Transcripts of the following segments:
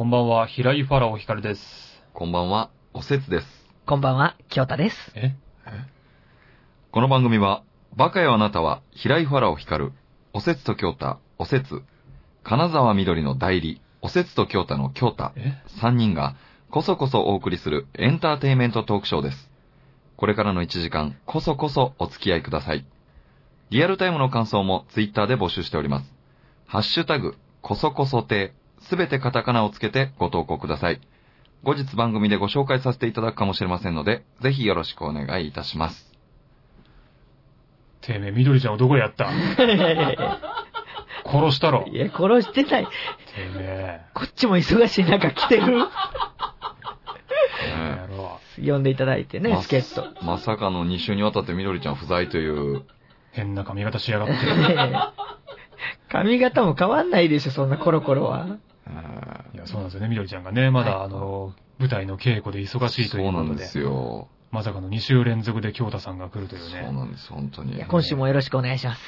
こんばんは、平井ファラオ光です。こんばんは、おせつです。こんばんは、京太です。え？この番組は、バカよあなたは、平井ファラオ光る、おせつと京太、おせつ、金沢みどりの代理、おせつと京太の京太、え？3人が、こそこそお送りするエンターテイメントトークショーです。これからの1時間、こそこそお付き合いください。リアルタイムの感想もツイッターで募集しております。ハッシュタグ、こそこそ亭、すべてカタカナをつけてご投稿ください。後日番組でご紹介させていただくかもしれませんので、ぜひよろしくお願いいたします。てめえ、みどりちゃんをどこでやった？殺したろ。ていや、殺してない。めこっちも忙しい中来てる？え。ねやろ呼んでいただいてね、まチケット。まさかの2週にわたってみどりちゃん不在という、変な髪型しやがって。髪型も変わんないでしょ、そんなコロコロは。えいや、そうなんですよね、みどりちゃんがね、まだ、あの、舞台の稽古で忙しーいということで、そうなんですよ。まさかの2週連続で京太さんが来るというそうね。なんです、本当にいや。今週もよろしくお願いします。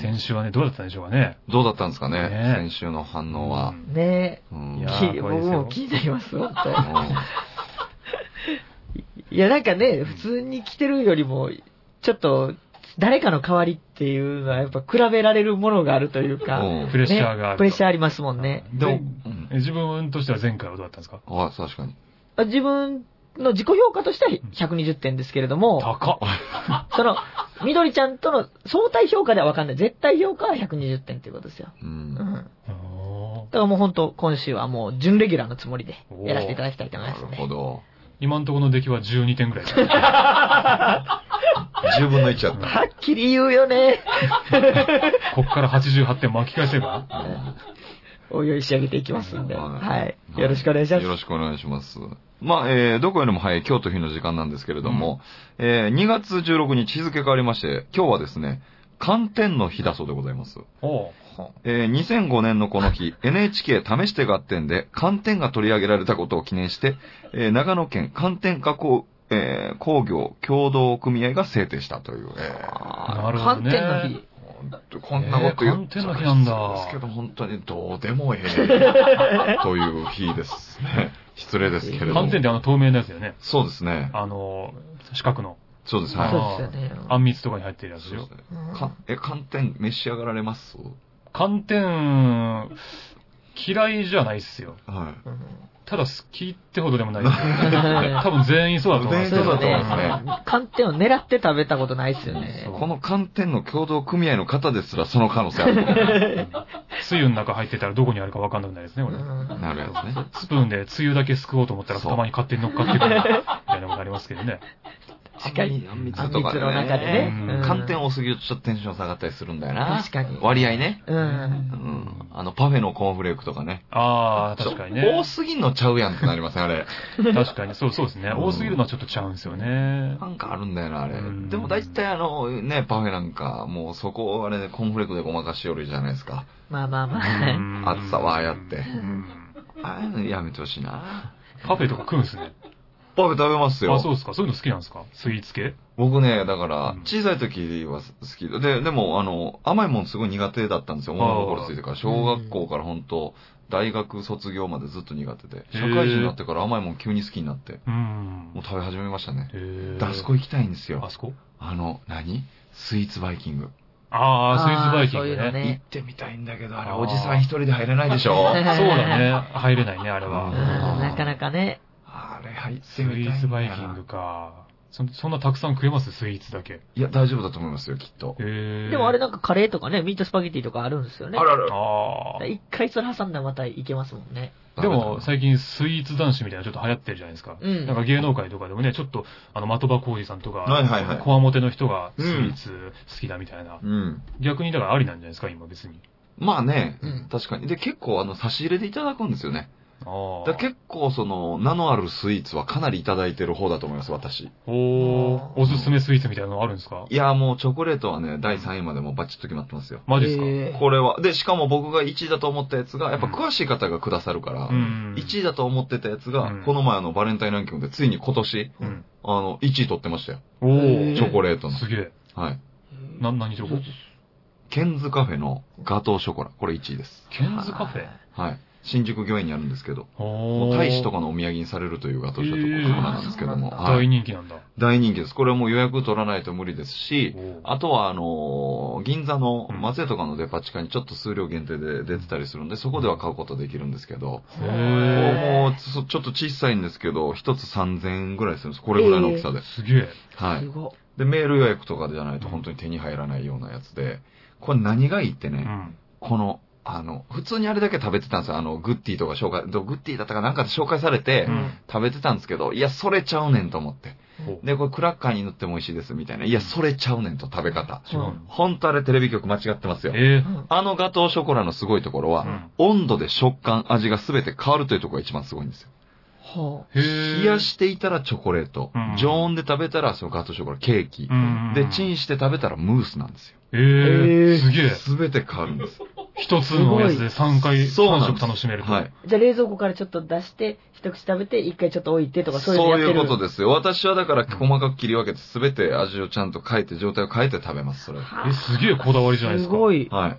先週はね、どうだったんでしょうかね。どうだったんですかね、ね先週の反応はう。んねうんいやもう気になります、本う当んいや、なんかね、普通に来てるよりも、ちょっと、誰かの代わりっていうのは、やっぱ比べられるものがあるというか、うんプレッシャーがあると。ねプレッシャーありますもんね。でも自分としては前回はどうだったんですか？あ、確かに。あ自分の自己評価としては120点ですけれども、高っ。その、みどりちゃんとの相対評価ではわかんない。絶対評価は120点っていうことですよ。う。うんん。だからもう本当、今週はもう準レギュラーのつもりでやらせていただきたいと思いなるますね。ほど。今のところの出来は12点ぐらいです。10分の1やった。はっきり言うよね。こっから88点巻き返せば？おいおい仕上げていきますんで。はいはい。よろしくお願いします。よろしくお願いします。まあ、えー、どこよりも早い京都日の時間なんですけれども、えー、2月16日日付変わりまして、今日はですね、寒天の日だそうでございます。おうえー、2005年のこの日、NHK 試して合点で寒天が取り上げられたことを記念して、えー、長野県寒天加工、えー、工業協同組合が制定したという、えー、なるほどね寒天の日。こんなこと言ってえー寒天の日なんだですけど、本当にどうでもええ という日ですね。失礼ですけれども。寒天ってあの透明なやつだよね。そうですね。あの、四角の。そうです、あはい。そうですよね。あんみつとかに入ってるやつでしょそうです。ねうんかえ、寒天召し上がられます？寒天、嫌いじゃないっすよ。はうんただ好きってほどでもないですよ。多分全員そうだと思います全員そうだと思いねますね。寒天を狙って食べたことないっすよね。この寒天の共同組合の方ですらその可能性ある。つゆの中入ってたらどこにあるか分かんなくないですね、これ。うんなるやつね。スプーンでつゆだけすくおうと思ったらたまに勝手に乗っかってくるみたいなことありますけどね。確かに。あんみつの中でね。寒天多すぎるとちょっとテンション下がったりするんだよな。確かに。割合ね。う。うんん。あの、パフェのコーンフレークとかね。ああ、確かにね。多すぎんのちゃうやんってなりません、あれ。確かに、そうそうですね。うん多すぎるのはちょっとちゃうんですよね。なんかあるんだよな、あれうん。でも大体あの、ね、パフェなんか、もうそこをあれでコーンフレークでごまかしよるじゃないですか。まあまあまうあ。ん暑さはああやってうんああいうのやめてほしいな。パフェとか食うんすね。パフェ食べますよ。あ、そうですか。そういうの好きなんですか？スイーツ系？僕ね、だからうん、小さい時は好きで、で、でも、あの、甘いもんすごい苦手だったんですよ。物心ついてから。小学校から本当大学卒業までずっと苦手で。社会人になってから甘いもん急に好きになって、うんもう。食べ始めましたね。へであそこ行きたいんですよあ。そこ？あの、何？スイーツバイキング。ああ、スイーツバイキングあーそういうのね。ね行ってみたいんだけど、あれ、おじさん一人で入れないでしょ？そうだね。入れないね、あれうんは。なかなかね。あれ入ってスイみたいんだよーツバイキングか。そそんなたくさん食えます？スイーツだけ。いや、大丈夫だと思いますよ、きっと。でもあれなんかカレーとかね、ミートスパゲティとかあるんですよね。あらら。ああ。一回それ挟んだらまたいけますもんね。でも、最近スイーツ男子みたいなのちょっと流行ってるじゃないですか。うんなんか芸能界とかでもね、ちょっと、あの、的場浩二さんとか、はいはいはいこわもての人がスイーツ好きだみたいな。うん。逆にだからありなんじゃないですか、今別に。まあね、うん確かに。で、結構、あの、差し入れでいただくんですよね。ああ。だ結構、その、名のあるスイーツはかなりいただいてる方だと思います、私。おー、おすすめスイーツみたいなのあるんですか？いや、もうチョコレートはね、第3位までもうバチッと決まってますよ。マジですか、えーこれは。で、しかも僕が1位だと思ったやつが、やっぱ詳しい方がくださるから、うん。1位だと思ってたやつが、うんこの前あの、バレンタインランキングでついに今年、うん。あの、1位取ってましたよ。おー、チョコレートの。すげえ。はい。な、何チョコ？ケンズカフェのガトーショコラ。これ1位です。ケンズカフェ？はい。新宿御苑にあるんですけど、ももう大使とかのお土産にされるというガトーショコラなんですけども、えーはい大人気なんだ。大人気です。これはもう予約取らないと無理ですし、あとは、あのー銀座のうん松屋とかのデパ地下にちょっと数量限定で出てたりするんで、そこでは買うことできるんですけど、へもうそちょっと小さいんですけど、一つ3000円ぐらいするんです。これぐらいの大きさで。ーすげえ。はい。で、メール予約とかじゃないと本当に手に入らないようなやつで、これ何がいいってね、うん。この、あの、普通にあれだけ食べてたんですよ。あの、グッティとか紹介、どグッティだったかなんかで紹介されて、うん食べてたんですけど、いや、それちゃうねんと思って。で、これクラッカーに塗っても美味しいですみたいな。いや、それちゃうねんと食べ方。違うの。本当あれテレビ局間違ってますよ。あのガトーショコラのすごいところは、うん温度で食感、味が全て変わるというところが一番すごいんですよ。は。冷やしていたらチョコレート、うん常温で食べたらそのガトーショコラケーキ、うん。で、チンして食べたらムースなんですよ。えへー、ーすげえ。全て変わるんです。一つのやつで3回、3そうなんです食楽しめると。はい。じゃあ冷蔵庫からちょっと出して、一口食べて、一回ちょっと置いてとか、そそうういうのやってる。いうことですよ。私はだから細かく切り分けて全て味をちゃんと変えて、状態を変えて食べます、それは。え、すげえこだわりじゃないですすか。ごい。はい。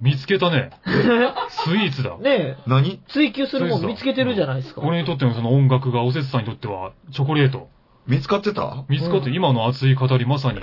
見つけたね。スイーツだ。ねえ、何？追求するもん見つけてるじゃないですか。俺にとってのその音楽が、おせつさんにとっては、チョコレート。見つかってた？見つかって、今の熱い語りまさに。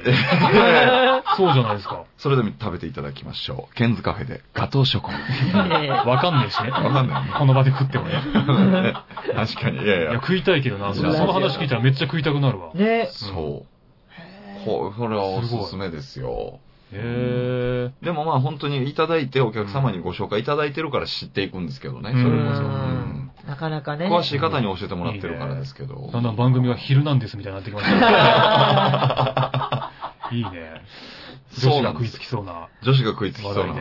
そうじゃないですか。それでも食べていただきましょう。ケンズカフェでガトーショコラ。わかんねえしね。わかんないねこの場で食ってもね。確かに。いやいいや、や。食いたいけどな。その話聞いたらめっちゃ食いたくなるわ。へねえ。そう。ここれはおすすめですよ。え。でもまあ本当にいただいてお客様にご紹介いただいてるから知っていくんですけどね。うんそれこそ。うなかなかね。詳しい方に教えてもらってるからですけど。だんだん番組が昼なんですみたいになってきました。いいね。女子が食いつきそうな女子が食いつきそうな。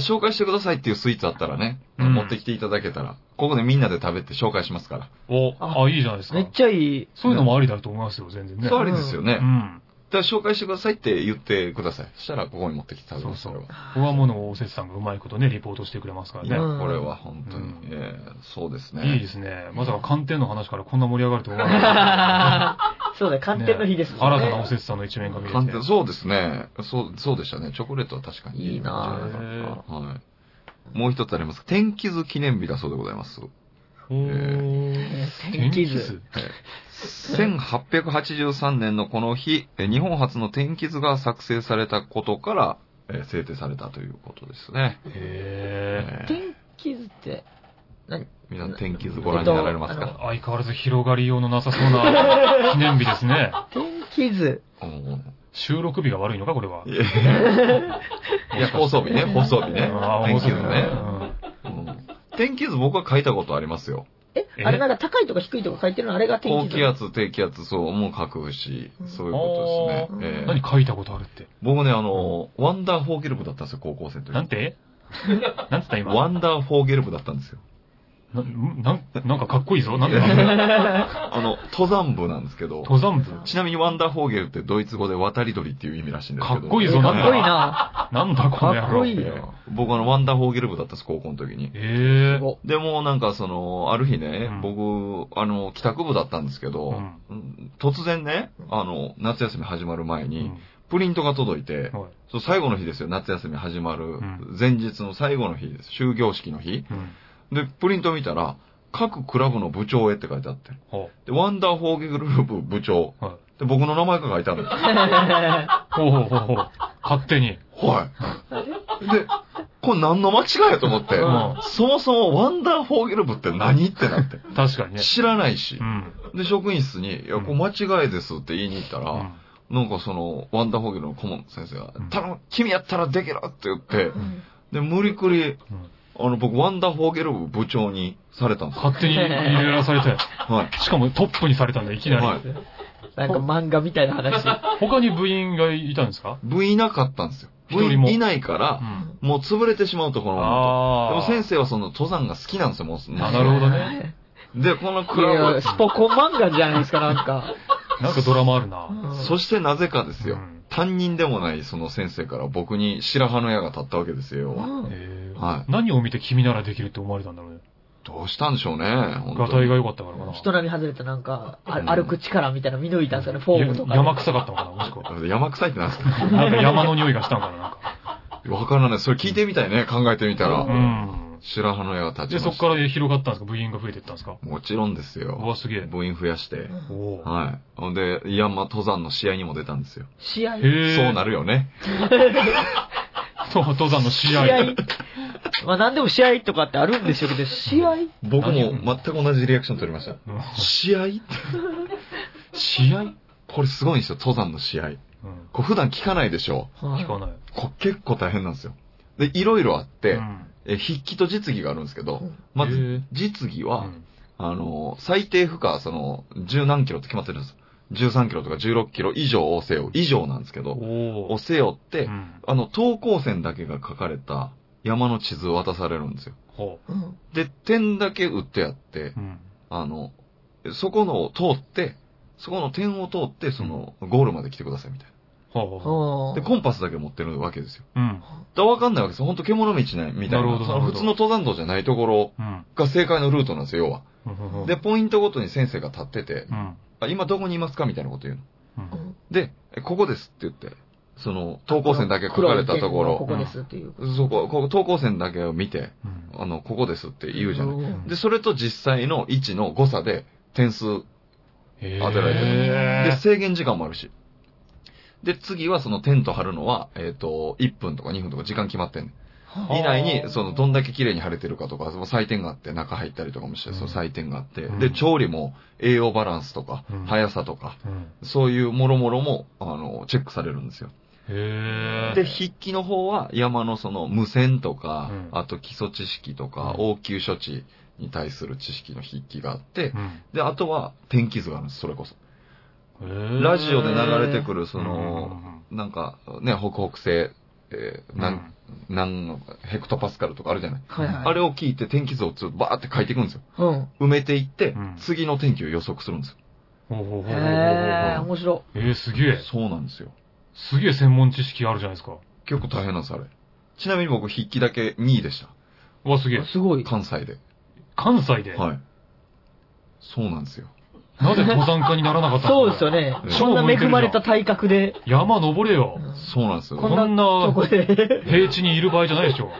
紹介してくださいっていうスイーツあったらね、うん持ってきていただけたら、ここでみんなで食べて紹介しますから。お、ああ、いいじゃないですかめ。っちゃいい。そういうのもありだと思いますよ、全然ね。そうありですよね。うん。だから紹介してくださいって言ってください。そしたらここに持ってきて食べます、そうそうれは。ここはものをおせつさんがうまいことね、リポートしてくれますから、ね。これは本当に、うんええそうですね。いいですね。まさか寒天の話からこんな盛り上がると思わなかっそうだ、寒天の日ですた。もんね。新たなおせつさんの一面が見れて。寒天そうですね。そう、そうでしたね。チョコレートは確かにいいなはい。もう一つあります。天気図記念日だそうでございます。おー天気図。1883年のこの日、え日本初の天気図が作成されたことから、えー制定されたということですね。へえー天気図って、何？皆さん天気図ご覧になられますえっか、ー相変わらず広がりようのなさそうな 記念日ですね。天気図。うん収録日が悪いのか、これは。いや放送日ね、放送日ね天気図ね。うん天気図僕は書いたことありますよ。ええ？あれなんか高いとか低いとか書いてるのあれが天気図。高気圧、低気圧、そう、もう書くし、そういうことですね。えー何書いたことあるって？僕ね、あの、ワンダーフォーゲル部だったんですよ、高校生の時。なんて？なんつった今？ワンダーフォーゲル部だったんですよ。な、なん、なんかかっこいいぞ。なんであの、登山部なんですけど、登山部？ちなみにワンダーフォーゲルってドイツ語で渡り鳥っていう意味らしいんですけど。かっこいいぞえかっこいいなんな。なんだこの野郎。かっこいいえー僕あの、ワンダーフォーゲル部だったんです、高校の時に。ええおでもなんかその、ある日ね、うん僕、あの、帰宅部だったんですけど、うんうん突然ね、あの、夏休み始まる前に、うんプリントが届いて、はいそう最後の日ですよ、夏休み始まるん前日の最後の日です。終業式の日。うん。で、プリント見たら、各クラブの部長へって書いてあって。ほで、ワンダーフォーゲル部部長。う。はい。で、僕の名前が書いてあるんです。ほうほうほうほう。勝手に。はい。で、これ何の間違いやと思って、うんそもそもワンダーフォーゲル部って何ってなって。確かにね。知らないしう。ん。で、職員室に、いや、これ間違いですって言いに行ったら、うんなんかその、ワンダーフォーゲルの顧問の先生がうん、頼む、君やったらできるって言ってう、んで、無理くり、うんあの、僕、ワンダーフォーゲル部部長にされたんですよ。勝手に入れらされて。はい。しかもトップにされたんだ、いきなり。はいなんか漫画みたいな話。他に部員がいたんですか？部員いなかったんですよ。部一人も員いないかうら、ん。もう潰れてしまうところああ。でも先生はその登山が好きなんですよ、もう。あなるほどね。で、このいクラブや、スポコン漫画じゃないですか、なんか。なんかドラマあるな。そしてなぜかですよ、うん担任でもないその先生から僕に白羽の矢が立ったわけですよ。はい何を見て君ならできるって思われたんだろうね。どうしたんでしょうね、本当に。ガタイが良かったからかな。人並み外れたなんか、あうん歩く力みたいな見抜いたんですよね、フォームとかで。山臭かったのかな、もしくは。山臭いってなんですか？なんか山の匂いがしたんかな、なんか。わからない。それ聞いてみたいね、考えてみたら。うん。白羽の矢が立ちで、ました。そこから広がったんですか？部員が増えていったんですか？もちろんですうよ。わ、すげえ。部員増やして。おーはい。ほんで、山登山の試合にも出たんですよ。試合？へえ。そうなるよね。そう、登山の試合。試合。まあ何でも試合とかってあるんでしょうけど、試合？僕も何全く同じリアクション取りました。うん試合？試合？これすごいんですよ、登山の試合。うんこれ普段聞かないでしょ。聞かない。これ結構大変なんですよ。で、いろいろあって、うんえ筆記と実技があるんですけど、うんまず実技は、うんあの、最低負荷、その、十何キロって決まってるんです。13キロとか16キロ以上を背負う。以上なんですけど、を背負って、うんあの、等高線だけが書かれた山の地図を渡されるんですよ。で、点だけ打ってやってう。う、ん。あの、そこのを通って、そこの点を通って、その、ゴールまで来てくださいみたいほうほうほはな。で、コンパスだけ持ってるわけですよ。う。うん。だからわかんないわけですよ。ほんと獣道ね、みたいな。なるほど普通の登山道じゃないところうん。が正解のルートなんですよ、要は。で、ポイントごとに先生が立ってて、うん。あ今どこにいますかみたいなこと言うの。うんうんで、えここですって言って、その、等高線だけ書かれたところ、ここですっていう。そこ、ここ等高線だけを見て、うんあの、ここですって言うじゃない。うんで、それと実際の位置の誤差で点数へ当てられてるへで、制限時間もあるし。で、次はそのテント張るのは、えっ、と、1分とか2分とか時間決まってんねん。以内に、その、どんだけ綺麗に晴れてるかとか、その採点があって、中入ったりとかもして、うん。その採点があって、うん。で、調理も栄養バランスとか、うん。速さとか、うん。そういうもろもろも、あの、チェックされるんですよ。へえ。で、筆記の方は山のその無線とか、うん。あと基礎知識とか、うん。応急処置に対する知識の筆記があって、うん。で、あとは天気図があるんです、それこそ。へーラジオで流れてくる、そうんの、なんか、ね、北北西、えー、なん、なん、ヘクトパスカルとかあるじゃない？はいはい。あれを聞いて天気図をずっとバーって書いていくんですよ。うん。埋めていって、うん次の天気を予測するんですよ。ほうほうほー、面白えー、すげえ。そうなんですよ。すげえ専門知識あるじゃないですか。結構大変なんです、あれ。ちなみに僕、筆記だけ2位でした。うわ、すげえい。。すごい。関西で。関西で？はい。そうなんですよ。なぜ登山家にならなかったそうですよね。そんな恵まれた体格で、山登れよ。そうなんですよ。こんな。平地にいる場合じゃないでしょ。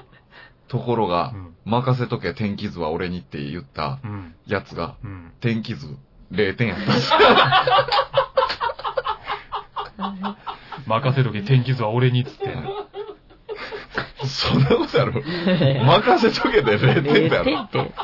ところがう、ん。任せとけ天気図は俺にって言ったうん。やつが、うん。天気図0点やった。任せとけ、天気図は俺にっつって。そんなことある任せとけで0点だ0よ。点って。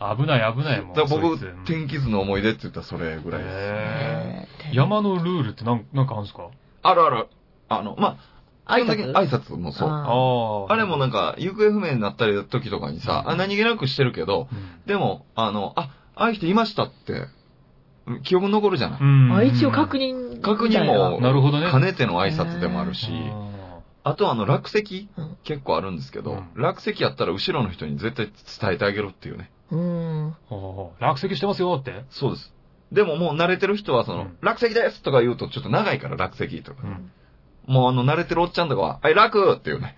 危ない危ないもん。だから僕天気図の思い出って言ったらそれぐらいです。へえー山のルールってなんなんかあるんですか？あるある。あの、まあ、挨基本的に拶挨拶もそう。あああれもなんか、行方不明になったり時とかにさ、あ何気なくしてるけど、うんでも、あの、あ、ああいう人いましたって、うん記憶に残るじゃない？うん。あ、一応確認。確認も、なるほどね兼ねての挨拶でもあるし、あとあの、落石うん結構あるんですけど、うん落石やったら後ろの人に絶対伝えてあげるっていうね。うん。落石してますよって？そうです。でももう慣れてる人はその、うん落石ですとか言うとちょっと長いから落石とか。うん。もうあの慣れてるおっちゃんとかは、はい、楽っていうね。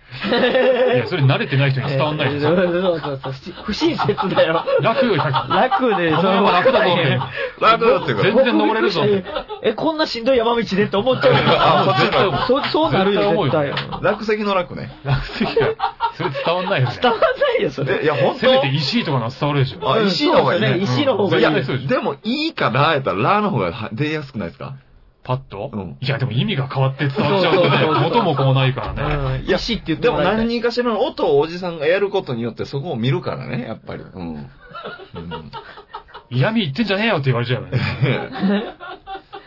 いや、それ慣れてない人に伝わんないでしょ。そうそうそう。不親切だよ。楽よ、100。楽で、この山楽だぞって。楽っていうか全然登れるぞ。え、こんなしんどい山道でって思っちゃうよ。あそう、そうなるよ、絶対。落石の楽ね。落石が、それ伝わんないよね。伝わんないよ、それ。え、いや、ほんとせめて石井とかのは伝わるでしょ。あ、石の方がいいね。そうですね石の方がいいでも、いいかラーやったら、ラーの方がは出やすくないですか？パッと？うんいや、でも意味が変わって伝わっちゃうとね元も子もないからね。うん。いや石って言ってでもらいたい何人かしらの音をおじさんがやることによってそこを見るからね、やっぱり。うん。うん嫌味言ってんじゃねえよって言われちゃうよね。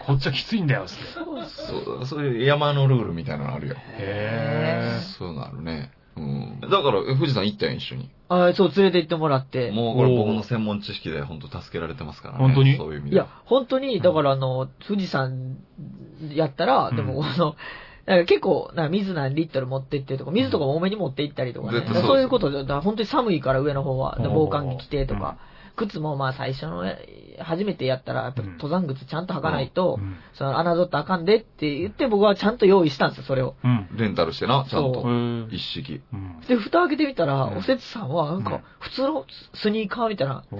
こっちはきついんだよ、つって。そう、そういう山のルールみたいなのあるよ。へそういうのあるね。うん。だから、え富士山行ったよ、一緒に。あそう、連れて行ってもらって。もうこれ僕の専門知識で本当助けられてますからね。本当に？そういう意味で。いや、本当に、だからあの、富士山やったら、うんでも、あの、なんか結構、なんか水何リットル持ってってとか、水とかも多めに持って行ったりとかね。絶対そうですそういうことで、だから本当に寒いから上の方は、でうん防寒着着てとか、靴もまあ最初の、え初めてやったら、やっぱうん登山靴ちゃんと履かないと、うん。その、侮ったらあかんでって言って僕はちゃんと用意したんですよ、それを。うん。レンタルしてな、ちゃんそと。うん一式。うん。で、蓋開けてみたら、うんおせつさんは、なんうんか、普通のスニーカーみたいな、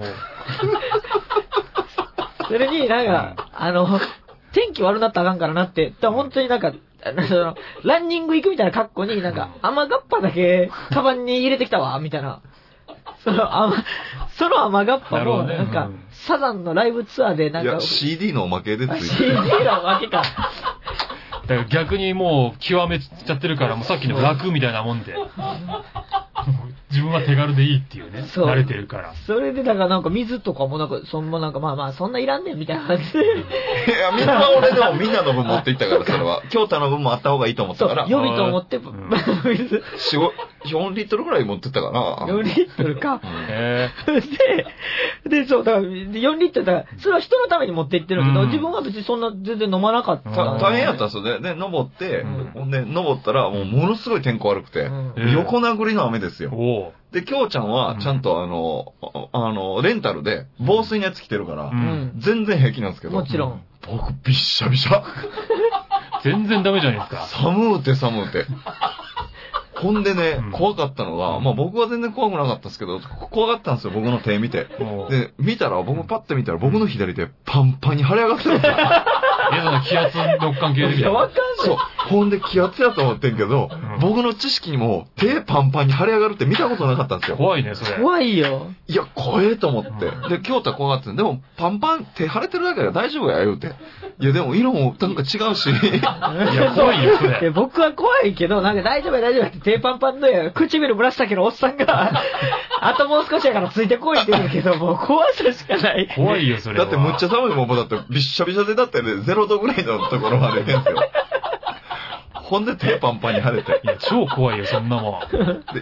それになんか、あの、天気悪なったらあかんからなって、本当になんか、ランニング行くみたいな格好になんか、雨がっぱだけ、カバンに入れてきたわ、みたいな。その甘、その甘がっぱも、なんか、うんサザンのライブツアーで、なんかいや、、CD のおまけでついて CD る。のわけか。だから逆にもう極めちゃってるから、もうさっきの楽みたいなもんで。自分は手軽でいいっていうね。そう慣れてるから。それで、だからなんか水とかもなんか、そんななんか、まあまあ、そんないらんねんみたいな感じで。いや、みんな俺でもみんなの分持っていったから、それは。京太の分もあった方がいいと思ったから、、予備と思って、ん水、4、4リットルぐらい持ってったかな。4リットルか。へで、で、そう、だから、4リットルだから、それは人のために持って行ってるけど、うん自分は別にそんな全然飲まなかった。大変やったんですよね。で、登って、うんほんで、登ったら、もうものすごい天候悪くて、うんえ横殴りの雨ですよ。で、きょうちゃんは、ちゃんとあの、ああの、レンタルで、防水のやつ着てるから、ううんん。全然平気なんですけど、もちろん。僕、びっしゃびしゃ。全然ダメじゃないですか。寒うて寒うて。ほんでね、うん。怖かったのが、うん。まあ僕は全然怖くなかったんですけど、怖かったんですよ、僕の手見て。で、見たら、僕パッて見たら、僕の左手パンパンに腫れ上がってたんですよ。え、その気圧の関係でいや、わかんそう。ほんで気圧やと思ってんけど、ん僕の知識にも手パンパンに腫れ上がるって見たことなかったんですよ。怖いね、それ。怖いよ。いや、怖えと思って。うんで、京太怖がってんでも、パンパン、手腫れてるだけで大丈夫や、言うて。いや、でも色もなんか違うし。いや、怖いよ、それ。で僕は怖いけど、なんか大丈夫や大丈夫やって手パンパンで、唇紫のおっさんが、あともう少しやからついてこいって言うけど、もう怖さしかない。怖いよ、それは。だってむっちゃ寒いもん、もうだってびっしゃびしゃでだってね、0度ぐらいのところまで行けんすよ。ほんで手パンパンに腫れて。いや、超怖いよ、そんなもん。で、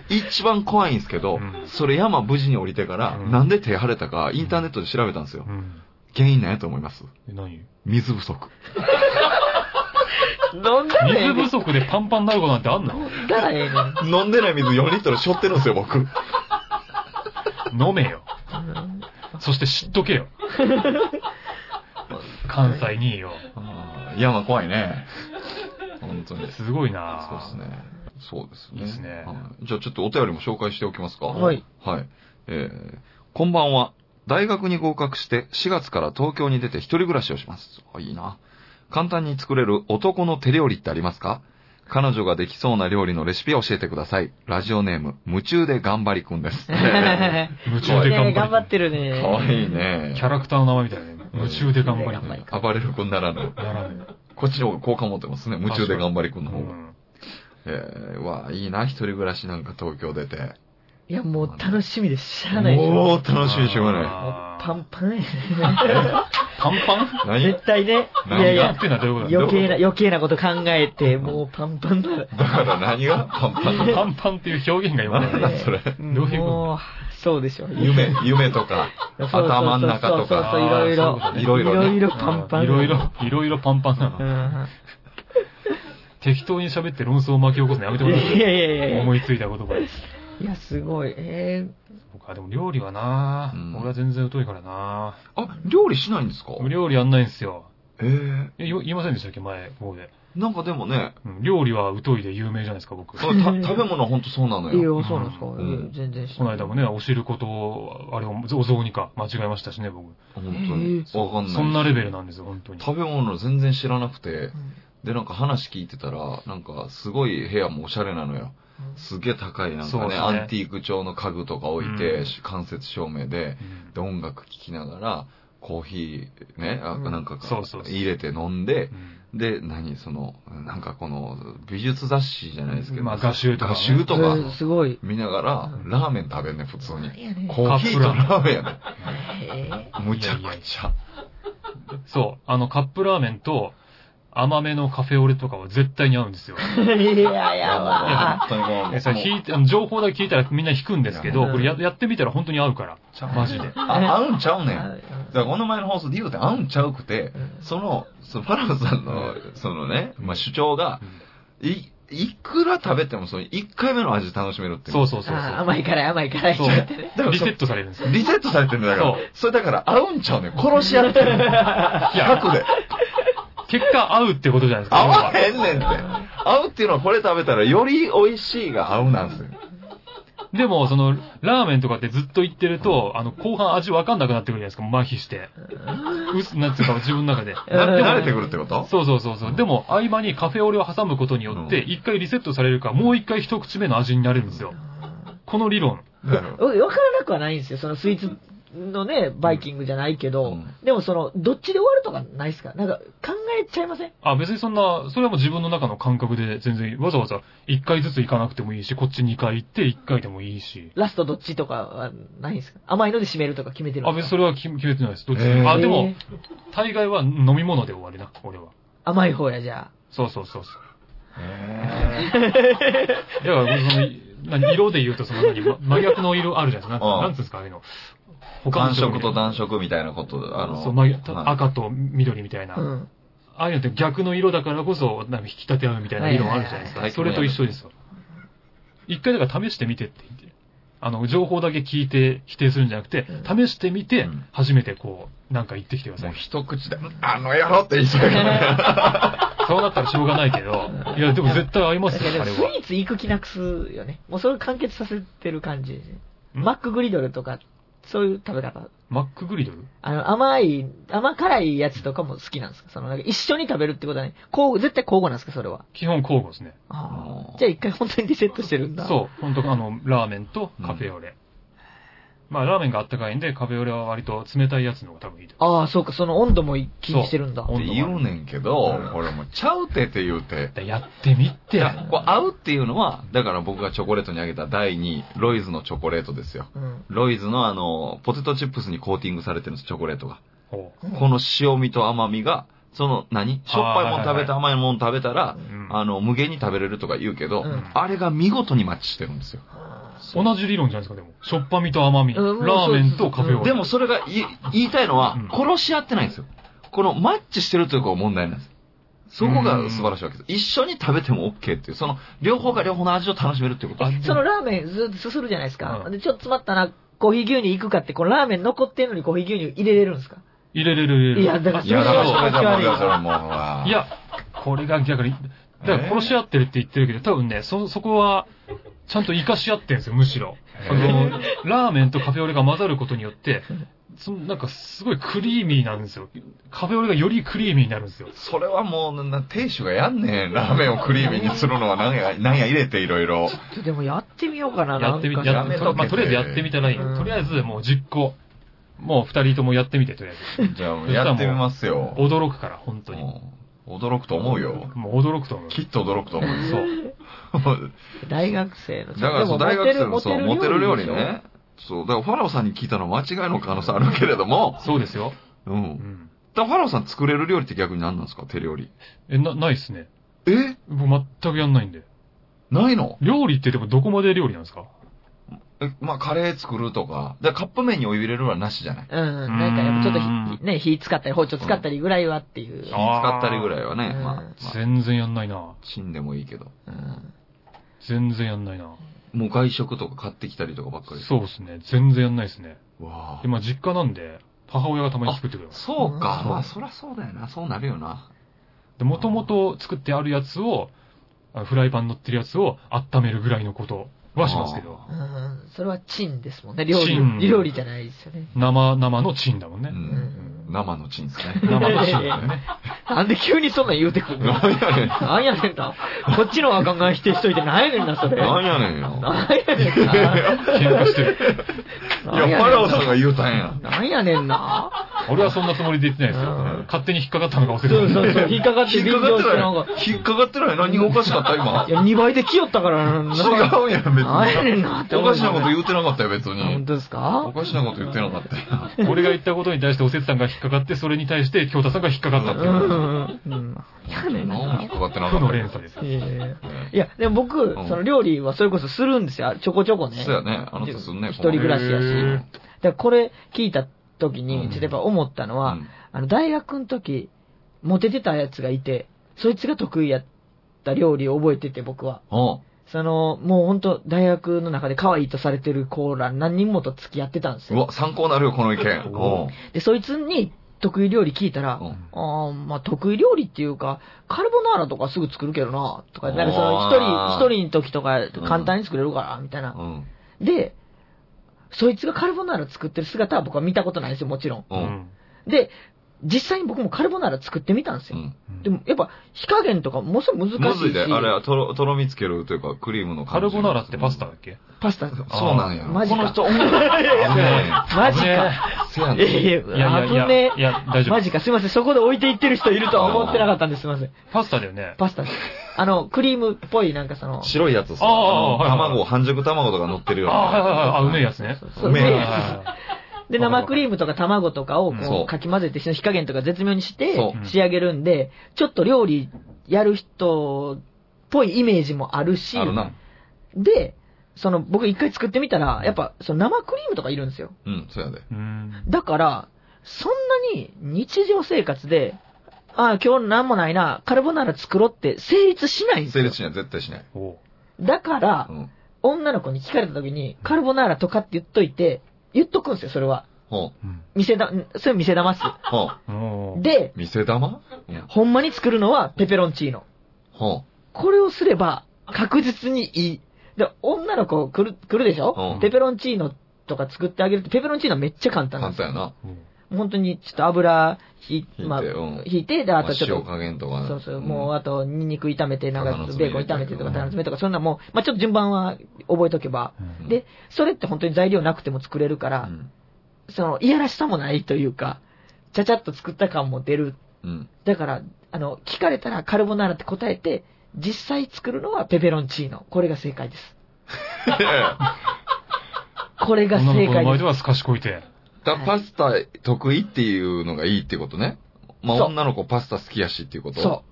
一番怖いんですけど、うんそれ山無事に降りてから、うんなんで手腫れたかインターネットで調べたんですよう。ん。原因なんやと思います？え何？水不足。飲んだ。水不足でパンパンになることなんてあんの？飲んだらええ。飲んでない水4リットル背負ってるんですよ、僕。飲めよ。そして知っとけよ。関西によ。山怖いね。本当に。すごいなそうですね。そうですね。いいですねはいじゃあちょっとお便りも紹介しておきますか？はい。はい。えー、こんばんは。大学に合格して4月から東京に出て一人暮らしをします。あいいな。簡単に作れる男の手料理ってありますか？彼女ができそうな料理のレシピを教えてください。ラジオネーム、夢中で頑張りくんです。夢中で頑張り。ね頑張ってるね。かわいいねキ。ャラクターの名前みたいなね。夢中で頑張り。頑張り暴れるくんならぬ。ならぬ。こっちの方が好感持ってますね。夢中で頑張りくんの方が。うんえー、わあ、いいな、一人暮らしなんか東京出て。いや、もう楽しみでしゃあないでしょ。もう楽しみしょうがない。パンパンや パンパン？何？絶対ね。いやいやのはどういうこと余計な、余計なこと考えて、もうパンパンだ。だから何が？パンパンパンパンっていう表現が今なんだそれ？どういうこと？もう、そうでしょ。夢、夢とか、頭の中とそうそうか。そういろいろいろいろねいろいろパンパン。いろいろ、いろいろパンパンなうの。ん。適当に喋って論争を巻き起こすのやめていやもらっていやいやいやいや。思いついた言葉です。いや、すごい。え僕はでも料理はなうん俺は全然疎いからなあ、料理しないんですか？料理やんないんですよ。えええ言いませんでしたっけ？前、ここで。なんかでもね、うん料理は疎いで有名じゃないですか、僕。た食べ物はほんとそうなのー、いよ。や、そうなんですか。うんいや全然しこの間もね、お汁粉と、あれを、お雑煮か、間違えましたしね、僕。本当に。わかんない。そんなレベルなんですよ、本当に。食べ物全然知らなくて、うんで、なんか話聞いてたら、なんかすごい部屋もおしゃれなのよ。すげえ高いなんかね、ね。アンティーク調の家具とか置いて、うん。間接照明で、うん。で、音楽聴きながら、コーヒーね、あうん。なんかそうそうそう。入れて飲んでう、ん。で、何その、なんかこの美術雑誌じゃないですけど、まあ画集とかね。画集とかえーすごい。見ながらう、ん。ラーメン食べんね、普通に。ね。んコーヒーとラーメン。やね。えむちゃくちゃ。そう、あの、カップラーメンと、甘めのカフェオレとかは絶対に合うんですよ。ー いややわ。本当にもうえさ、引いて、あの情報だけ聞いたらみんな引くんですけど、うんこれややってみたら本当に合うから。マジで。あ合うんちゃうねん。だあからこの前の放送で言うて合うんちゃうくて、その、そのファラオさんの、そのね、まあ主張が、い、いくら食べてもその1回目の味楽しめるっていそうそうそう甘いからい甘いからいそうリセットされるんですよ。リセットされてるんだからそう。それだから合うんちゃうねん。殺し合ってる。いや100で。結果合うってことじゃないですか。合わへんねんって。合うっていうのはこれ食べたらより美味しいが合うなんですよ。でも、その、ラーメンとかってずっと言ってると、あの、後半味わかんなくなってくるじゃないですか、麻痺して。うす、なんつうか、自分の中で。慣れてくるってこと？そうそうそうそう。でも、合間にカフェオレを挟むことによって、うん一回リセットされるから、もう一回一口目の味になれるんですよ。この理論。わからなくはないんですよ。そのスイーツのね、バイキングじゃないけど、うんでもその、どっちで終わるとかないですか？なんか、考えちゃいません？あ、別にそんな、それはもう自分の中の感覚で全然、わざわざ1回ずつ行かなくてもいいし、こっち2回行って1回でもいいし。ラストどっちとかはないんですか？甘いので締めるとか決めてるあ、別にそれは決め決めてないです。どっちへーあ、でも大概は飲み物で終わりな、俺は。甘い方や、じゃそうそうそうそう。へいや、その、何、色で言うと、その、何、ま真逆の色あるじゃないですか。なんつうんですか、ああいうの。ー単色と色暖色みたいなこと、あの、そう、またはい赤と緑みたいな。あ。うん。ああいうのって逆の色だからこそ、なんか引き立て合うみたいな色あるじゃないですか。はいはいはいそれと一緒ですよ。一回だから試してみてって言って。あの、情報だけ聞いて否定するんじゃなくて、試してみてうん、初めてこう、なんか言ってきてください。もう一口で、あの野郎って言いそう そうなったらしょうがないけど、いや、でも絶対合いますよ、あスイーツ行く気なくすよね。もうそれを完結させてる感じマックグリドルとか、そういう食べ方。マックグリドル？あの、甘い、甘辛いやつとかも好きなんですか？その、なんか一緒に食べるってことはね、こう、絶対交互なんですか？それは。基本交互ですね。ああ。じゃあ一回本当にリセットしてるんだ。そう、本当あの、ラーメンとカフェオレ。まあ、ラーメンがあったかいんで、カフェオレは割と冷たいやつの方が多分いいと。ああ、そうか、その温度も気にしてるんだ。って言うねんけど、これもうちゃうてって言うて。でやってみて。いや、こう合うっていうのは、だから僕がチョコレートにあげた第2位、ロイズのチョコレートですよ。うん。ロイズのあの、ポテトチップスにコーティングされてるんです、チョコレートが。ほこの塩味と甘みが、その何、しょっぱいもん食べて甘いもん食べたらあの、無限に食べれるとか言うけど、うんあれが見事にマッチしてるんですよ。同じ理論じゃないですか、でも。しょっぱみと甘み。ラうんーメンとカフェオレ。でもそれがい言いたいのはうん、殺し合ってないんですよ。このマッチしてるというのが問題なんです。そこが素晴らしいわけです。一緒に食べても OK っていう、その、両方が両方の味を楽しめるっていうことあ。そのラーメンずっとすするじゃないですか。うんで、ちょっと詰まったな、コーヒー牛乳行くかって、このラーメン残ってんのにコーヒー牛乳入れれるんですか？入れれる入れれる。いやだからいや、だからそれはいや、これが逆に、だから殺し合ってるって言ってるけど、多分ね、そ、そこは、ちゃんと活かし合ってるんですよ、むしろ。あの、ラーメンとカフェオレが混ざることによって、そのなんかすごいクリーミーなんですよ。カフェオレがよりクリーミーになるんですよ。それはもう、な亭主がやんねん。ラーメンをクリーミーにするのは何や、何や入れていろいろ。ちょっとでもやってみようかな、やってみ、なんかやって、やめとけまあ、とりあえずやってみたらいい。うんとりあえずもう実行。もう二人ともやってみて、とりあえず。じゃあもうやってみますよ。驚くから、本当に。うん驚くと思うよ。もう驚くと思う。きっと驚くと思うよ。そう。大学生の。だからそう、大学生のそう、モテる料理ね。そう、だからファラオさんに聞いたのは間違いの可能性あるけれども、そうですよ。う。うんん。だファラオさん作れる料理って逆に何なんですか？手料理。え、な、ないっすね。え？僕全くやんないんで。ないの？料理ってでもどこまで料理なんですか？え、まあ、カレー作るとか。だからカップ麺にお湯入れるのはなしじゃない？うん、なんかやっぱちょっとね、火使ったり包丁使ったりぐらいはっていう。火使ったりぐらいはね、うんまあ、まあ、全然やんないな。チンでもいいけど。うん全然やんないな。もう外食とか買ってきたりとかばっかりそうですね。全然やんないですね。わあ今実家なんで、母親がたまに作ってくれます。そうか。うんまあ、そりゃそうだよな。そうなるよな。で、もともと作ってあるやつを、あフライパン乗ってるやつを温めるぐらいのことはしますけど。うん、それはチンですもんね。料チン理、料理じゃないですよね。生、生のチンだもんね。うん。うん生のチンですね。生のチンだよね。なんで急にそんなん言うてくるの？なんやねん。なんやねんな。こっちのはガンガン否定しといてなんやねんな、それ。なんやねんよ。なんやねんな。喧嘩してる。いや、ファラオさんが言うたんや。なんやねんな。俺はそんなつもりで言ってないですようん。勝手に引っかかったのか忘れてそうそうそう、引っかかって引っかかってない。引っかかってない。何がおかしかった今？い。や、2倍で来よったから、違うやん、別なんやねんに。なっておかしなこと言うてなかったよ、別本に。当ですおかかしなこと言ってなかったよ。俺が言ったことに対しておせつさんが引っかかって、それに対して京太さんが引っかかったっていう。やねんな何も引っ。かかってなかったよ。連鎖です。いやでも僕、んその料理はそれこそするんですよ。ちょこちょこね。そうやね。あなたすんね。一人暮らしやし。だからこれ聞いた時に、うんちょっとやっぱ思ったのは、うんあの、大学の時、モテてたやつがいて、そいつが得意やった料理を覚えてて、僕は。その、もう本当大学の中で可愛いとされてる子ら何人もと付き合ってたんですよ。うわ、参考になるよ、この意見。で、そいつに得意料理聞いたら、うんああ、まあ得意料理っていうか、カルボナーラとかすぐ作るけどな、とか、なんかその一人、一人の時とか簡単に作れるから、みたいな。うん。で、そいつがカルボナーラ作ってる姿は僕は見たことないですよ、もちろん。う。うんん。で、実際に僕もカルボナーラ作ってみたんですよ。うん。でも、やっぱ、火加減とかものすごい難しいし。むずいで、あれはとろ、とろみつけるというか、クリームのカルボナーラってパスタだっけ？パスタ。そうなんや。マジかこの人、音楽。危ねマジか。せやいやいね。いやいやいや、危ねいや、大丈夫。マジか。すいません。そこで置いていってる人いるとは思ってなかったんです。すいません。パスタだよね。パスタです。あの、クリームっぽい、なんかその、白いやつさ、あああのはいはい卵、半熟卵とか乗ってるような。あはいはいはい。あ、うめえやつね。そううめえやつ で、生クリームとか卵とかをこそううかき混ぜて、火加減とか絶妙にして仕上げるんで、ちょっと料理やる人っぽいイメージもあるし、あるな。で、その僕一回作ってみたら、やっぱその生クリームとかいるんですよ。うん、そうやで。うん。だから、そんなに日常生活で、ああ、今日なんもないな、カルボナーラ作ろうって成立しないんですよ。成立しない、絶対しない。だからう、ん。女の子に聞かれた時に、カルボナーラとかって言っといて、言っとくんですよ、それは。ほう。うん。店だ、んそれ店騙す。ほう。おう、で、店玉うん。ほんまに作るのはペペロンチーノ。ほこれをすれば確実にいい。で、女の子来る、来るでしょ、うんペペロンチーノとか作ってあげるって、ペペロンチーノめっちゃ簡う。単なんですよ。簡単やな。おう本当にちょっと油ひ、まあ、うん引いて、で、あとちょっと、まあ塩加減とか。そうそう、んもうあと、ニンニク炒めて、なんか、ベーコン炒めてとか、タラの爪とか、そんなもう、まあちょっと順番は覚えとけば。うんで、それって本当に材料なくても作れるから、うん。その、いやらしさもないというか、ちゃちゃっと作った感も出る。うん。だから、あの、聞かれたらカルボナーラって答えて、実際作るのはペペロンチーノ。これが正解です。これが正解で。子の前ですは賢いて。だパスタ得意っていうのがいいってことね。まあ女の子パスタ好きやしっていうこと？そ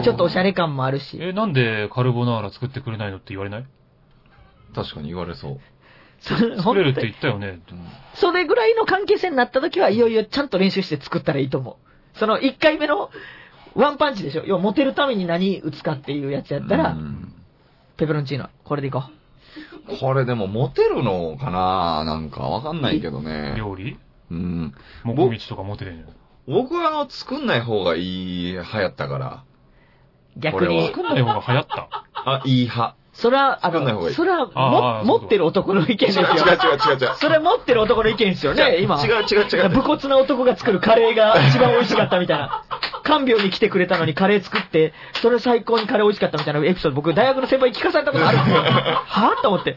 う。ちょっとおしゃれ感もあるし。え、なんでカルボナーラ作ってくれないのって言われない？確かに言われそう。そ作れるって言ったよね。それぐらいの関係性になった時は、いよいよちゃんと練習して作ったらいいと思う。その1回目のワンパンチでしょ要はモテるために何打つかっていうやつやったら、うんペペロンチーノ、これでいここれでもモテるのかな？なんかわかんないけどね。料理？うん。もこみちとか持ってるんじゃん。僕はあの、作んない方がいい派やったから。う。逆これはに作、んない方が流行った？あ、いい派。それは、あの、作んない方がいいそれはも持ってる男の意見ですよ。違う違う違う違う違う。それ持ってる男の意見ですよね、今。違う違う違う。武骨な男が作るカレーが一番美味しかったみたいな。看病に来てくれたのにカレー作って、それ最高にカレー美味しかったみたいなエピソード、僕、大学の先輩に聞かされたことあるんですよ。はぁと思って。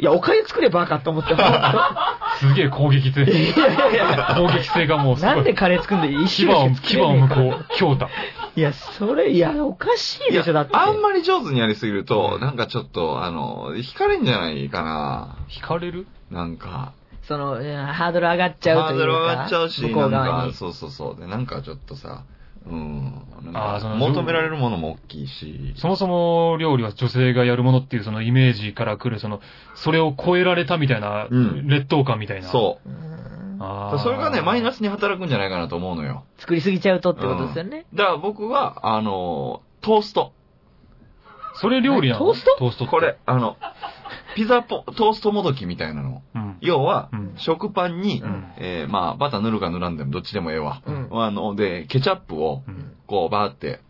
いや、おかゆ作ればかと思って。すげえ攻撃性。いやいやいや攻撃性がもうすごい。なんでカレー作るんで一牙を、種牙を向こう、強打。いや、それ、いや、おかしいでしょ、だって。あんまり上手にやりすぎると、なんかちょっと、あの、惹かれんじゃないかな。惹かれる？なんか。その、ハードル上がっちゃうというか。ハードル上がっちゃうし、向こなか、うん側に。そうそうそう。で、なんかちょっとさ、うん。あーその求められるものも大きいし。そもそも料理は女性がやるものっていうそのイメージから来る、その、それを超えられたみたいな、うん劣等感みたいな。そううんあーそれがね、マイナスに働くんじゃないかなと思うのよ。作りすぎちゃうとってことですよね。だから僕は、あの、トースト。それ料理なの？トースト？トースト。これ、あの、ピザポ、トーストもどきみたいなの。うん。要は、うん食パンに、うんえーまあ、バター塗るか塗らんでもどっちでもええわ。うんあの、で、ケチャップをう、ん。こう、バーって、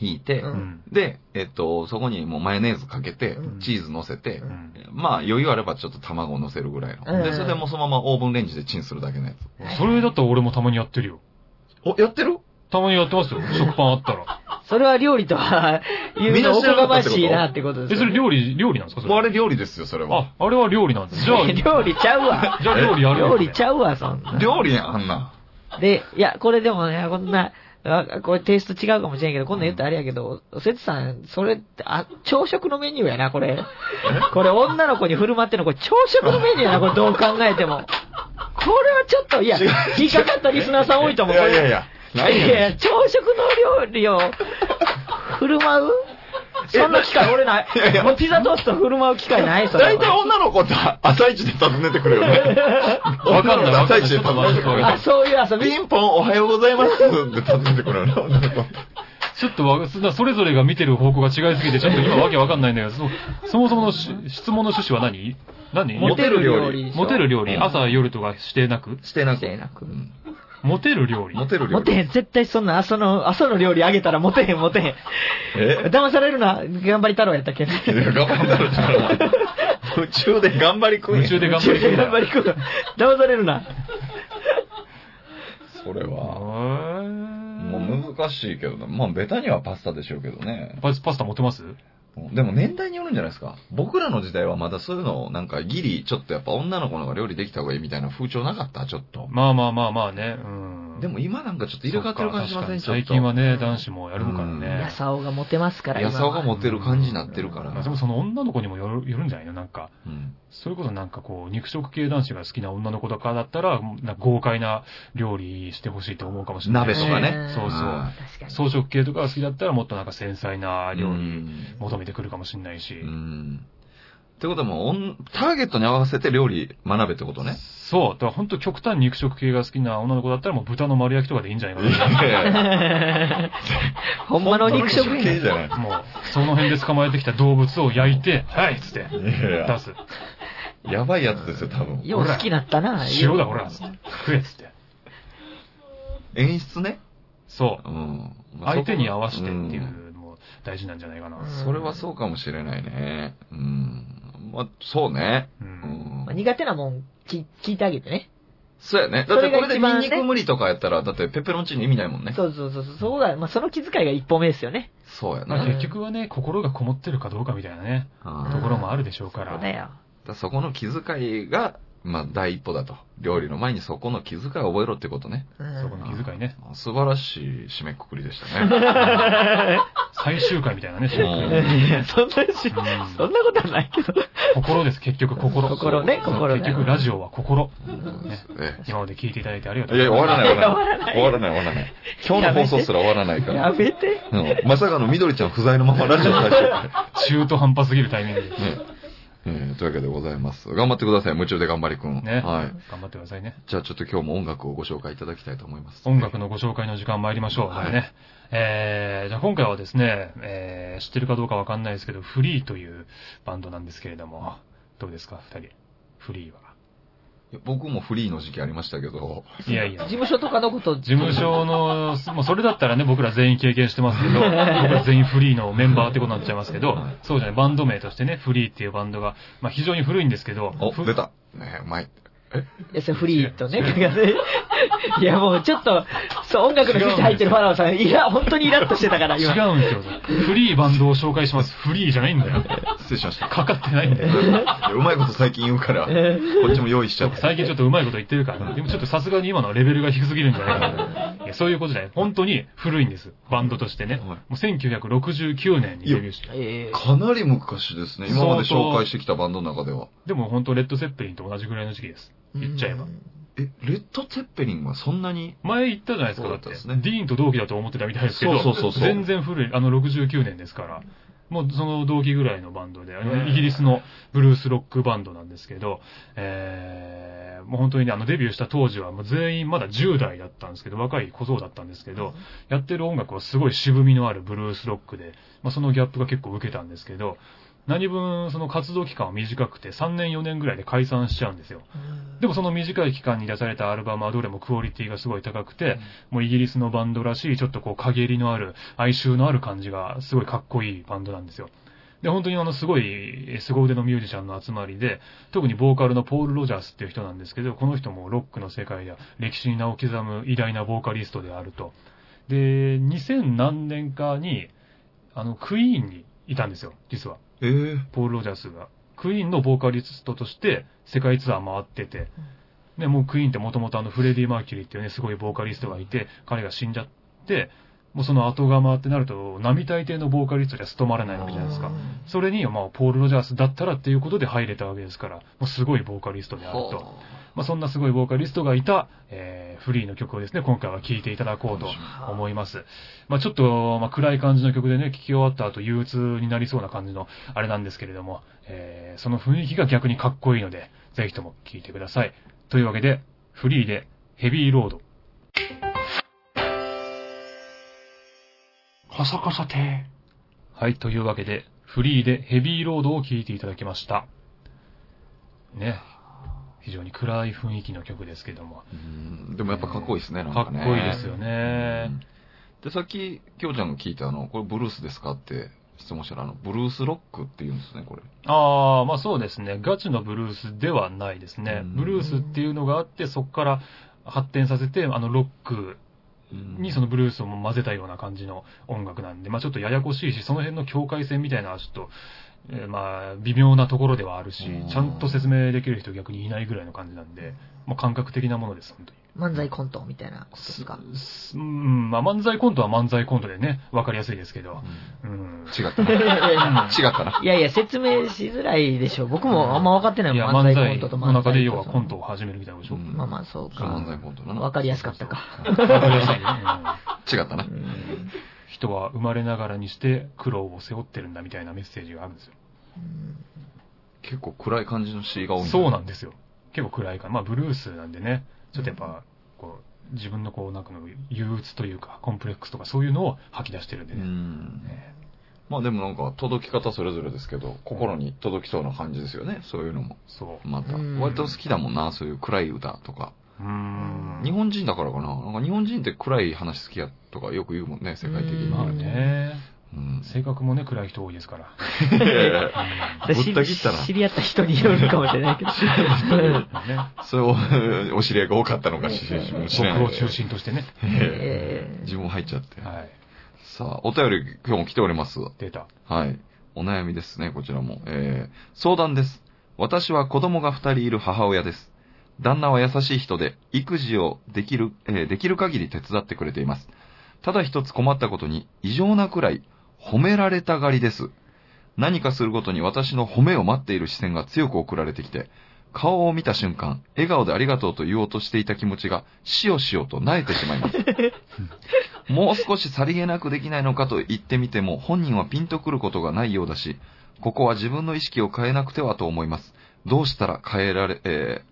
引いて。で、えっと、そこにもうマヨネーズかけてう、んチーズ乗せてう、うんまあ、余裕あればちょっと卵を乗せるぐらいの。うんで、それでもうそのままオーブンレンジでチンするだけのやつ。それだったら俺もたまにやってるよ。お、やってる？たまにやってますよ。食パンあったら。それは料理とは、言うのおこがましいなってことですえ、そ。れ料理、料理なんですか？それ。もうあれ料理ですよ、それは。あ、あれは料理なんです。じゃあ、料理ちゃうわ。じゃあ料理やるよ。料理ちゃうわ、そんな。料理やん、あんな。で、いや、これでもね、こんな、あこれテイスト違うかもしれんけど、こんなん言ったらあれやけど、せつさん、それって、あ、朝食のメニューやな、これ。これ女の子に振る舞ってんの、これ朝食のメニューやな、これどう考えても。これはちょっと、いや、引っかかったリスナーさん多いと思う。いやいやいや。ないいやいや、朝食の料理を振る舞う？そんな機会俺ない。いやいや。もうピザトースト振る舞う機会ないそれは。大体女の子って朝一で訪ねてくるよね。わかんない。朝一で訪ねてくるよあ、ね。そういう遊び？ピンポンおはようございますって訪ねてくるよね、女の。子って。ちょっとわ、そそれぞれが見てる方向が違いすぎて、ちょっと今わけわかんないんだけど、そそもそものし質問の趣旨は何？何？モテる料理。モテる料理、うん。朝夜とかしてなく？してなく。してなく。うんモテる料理モテる料理。モテへん。絶対そんな朝の、朝の料理あげたらモテへん、モテへん。え？騙されるな。頑張り太郎やったっけね。いや頑張ったらちゃう夢中で頑張りくんや夢中で頑張り頑張り食う。騙されるな。それへは。ーもう難しいけどね。まあ、ベタにはパスタでしょうけどね。パスパスタ持ってます？でも年代によるんじゃないですか。僕らの時代はまだそういうの、なんかギリ、ちょっとやっぱ女の子の方が料理できた方がいいみたいな風潮なかった？ちょっと。まあまあまあまあね。うん。でも今なんかちょっと入れ替わってる感じしません？最近はね、男子もやるからうんねや。さおがモテますから、やさおがモテる感じになってるから。まあでもその女の子にもよるよるんじゃないの？なんか。うんそれこそなんかこう、肉食系男子が好きな女の子とかだったら、なんか豪快な料理してほしいと思うかもしれない。鍋とかねんそうそう確かに。装飾系とかが好きだったらもっとなんか繊細な料う理ん求めてくるかもしれないし。うん。ってことはもうおん、ターゲットに合わせて料理学べってことね。そう。だから本当極端に肉食系が好きな女の子だったらもう豚の丸焼きとかでいいんじゃないかな。ほんまの肉食系じゃない。もう、その辺で捕まえてきた動物を焼いて、はいっつって出す。やばいやつですよ、多分。よう好きなったな。塩だ、ほらっつって。食えっつって。演出ね。そうう。ん。相手に合わせてっていんう大事なんじゃないかな。それはそうかもしれないね。うん。まあ、そうね。う。うんん。苦手なもん聞聞いてあげてね。そうやね。だってこれでニンニク無理とかやったら、だってペペロンチーノ意味ないもんね。そうそうそうそう。そうだ。まあ、その気遣いが一歩目ですよね。そうやな。まあ結局はね、心がこもってるかどうかみたいなね、うんところもあるでしょうから。そうだよ。だそこの気遣いが、まあ、第一歩だと。料理の前にそこの気遣いを覚えろってことね。うんそこの気遣いね。あ素晴らしい締めくくりでしたね。最終回みたいなね、うん締めくくりいやそんなそんなことはないけど。心です、結局心。心ね心ね結局ラジオは心。え今まで聞いていただいてありがとえいや、うございます。終わらない、終わらない。終わらない、終わらない。今日の放送すら終わらないかやら。めて。うんまさかの緑ちゃん不在のままラジオ最終回。中途半端すぎるタイミングで。ねえーというわけでございます。頑張ってください。夢中で頑張りくん。ね。はい。頑張ってくださいね。じゃあちょっと今日も音楽をご紹介いただきたいと思います。音楽のご紹介の時間参りましょう。はいね。えー、じゃあ今回はですね、えー、知ってるかどうかわかんないですけど、フリーというバンドなんですけれども、どうですか、二人。フリーは。いや僕もフリーの時期ありましたけど、いやいや事。務所とかのこと、事務所の、もうそれだったらね、僕ら全員経験してますけど、僕ら全員フリーのメンバーってことになっちゃいますけどはい、そうじゃない、バンド名としてね、フリーっていうバンドが、まあ非常に古いんですけど、お、ふ出た。ねうまい。いや、それフリーとね、いや、もうちょっと、そう、音楽のスイッチ入ってるファラオさん、いや、本当にイラッとしてたから、違今。うんですよ。フリーバンドを紹介します。フリーじゃないんだよ。失礼しました。かかってないんだよ。うまいこと最近言うから、こっちも用意しちゃって。最近ちょっとうまいこと言ってるから、でもちょっとさすがに今のレベルが低すぎるんじゃないかな。いやそういうことじゃない。本当に古いんです。バンドとしてね。はいもう1969年にデビューして。えかなり昔ですね。今まで紹介してきたバンドの中では。でも本当レッド・セッペリンと同じぐらいの時期です。言っちゃえば。え、レッド・ツェッペリンはそんなに？前言ったじゃないですか、だって。だったですねディーンと同期だと思ってたみたいですけど、そうそうそうそう全然古い、あの69年ですから。もうその同期ぐらいのバンドで、イギリスのブルースロックバンドなんですけど、えー、もう本当にね、あのデビューした当時はもう全員まだ10代だったんですけど、若い小僧だったんですけど、やってる音楽はすごい渋みのあるブルースロックで、まあ、そのギャップが結構受けたんですけど、何分その活動期間は短くて3年4年ぐらいで解散しちゃうんですよ。でもその短い期間に出されたアルバムはどれもクオリティがすごい高くて、もうイギリスのバンドらしいちょっとこう陰りのある哀愁のある感じがすごいかっこいいバンドなんですよ。で、本当にあのすごい凄腕のミュージシャンの集まりで、特にボーカルのポール・ロジャースっていう人なんですけど、この人もロックの世界では歴史に名を刻む偉大なボーカリストであると。で、2000何年かに、あの、クイーンにいたんですよ、実は。えー、ポール・ロジャースが。クイーンのボーカリストとして世界ツアー回ってて、で、もうクイーンってもともとあのフレディ・マーキュリーっていうね、すごいボーカリストがいて、彼が死んじゃって、もうその後釜ってなると、並大抵のボーカリストじゃ務まらないわけじゃないですか。それに、まあ、ポール・ロジャースだったらっていうことで入れたわけですから、もうすごいボーカリストであると。まあ、そんなすごいボーカリストがいた、えー、フリーの曲をですね、今回は聴いていただこうと思います。まあ、ちょっと、まあ、暗い感じの曲でね、聴き終わった後憂鬱になりそうな感じのあれなんですけれども、えー、その雰囲気が逆にかっこいいので、ぜひとも聴いてください。というわけで、フリーでヘビーロード。カサカサて。はい、というわけで、フリーでヘビーロードを聴いていただきました。ね。非常に暗い雰囲気の曲ですけども。うんでもやっぱかっこいいですね、なんかっこかね。いいですよね。で、さっき、きょうちゃんが聞いたあの、これブルースですかって質問したら、あの、ブルースロックって言うんですね、これ。ああ、まあそうですね。ガチのブルースではないですね。うんブルースっていうのがあって、そこから発展させて、あの、ロックうんにそのブルースをも混ぜたような感じの音楽なんで、まあちょっとややこしいし、その辺の境界線みたいなちょっと、えーまあ、微妙なところではあるしうん、ちゃんと説明できる人逆にいないぐらいの感じなんで、まあ感覚的なものです、本当に。漫才コントみたいなことですか？すうん、まあ漫才コントは漫才コントでね、わかりやすいですけど、うん。違ったな。いやいやいや違ったな。いやいや、説明しづらいでしょ。僕もあんま分かってないもん、漫漫才コントと才の中で要はとコントを始めるみたいなことでしょ。うんまあまあ、そうか。漫才コントだな。分かりやすかったか。わかりやすいね。うん違ったなう。ん人は生まれながらにして苦労を背負ってるんだみたいなメッセージがあるんですよ。結構暗い感じの詩が多いそうなんでですよ。結構暗いから。まあ、ブルースなんでね、ちょっとやっぱ、こう、自分のこう、なんかの憂鬱というか、コンプレックスとかそういうのを吐き出してるんでうね。ん。まあでもなんか届き方それぞれですけど、心に届きそうな感じですよね。そういうのも。そう。また。うん割と好きだもんな、そういう暗い歌とか。うーん。日本人だからかな。なんか日本人って暗い話好きやとかよく言うもんね、世界的に。うんまあね、うん。性格もね、暗い人多いですから。いやいやうぶった切ったな 知り合った人によるかもしれないけど。そう、お知り合いが多かったのかしもしれない。僕を中心としてね。えー自分も入っちゃって。はい。さあ、お便り今日も来ております。出た。はい。お悩みですね、こちらも。えー、相談です。私は子供が二人いる母親です。旦那は優しい人で、育児をできる、えーできる限り手伝ってくれています。ただ一つ困ったことに、異常なくらい褒められたがりです。何かするごとに私の褒めを待っている視線が強く送られてきて、顔を見た瞬間、笑顔でありがとうと言おうとしていた気持ちが、しおしおと萎えてしまいます。もう少しさりげなくできないのかと言ってみても、本人はピンとくることがないようだし、ここは自分の意識を変えなくてはと思います。どうしたら変えられ、えー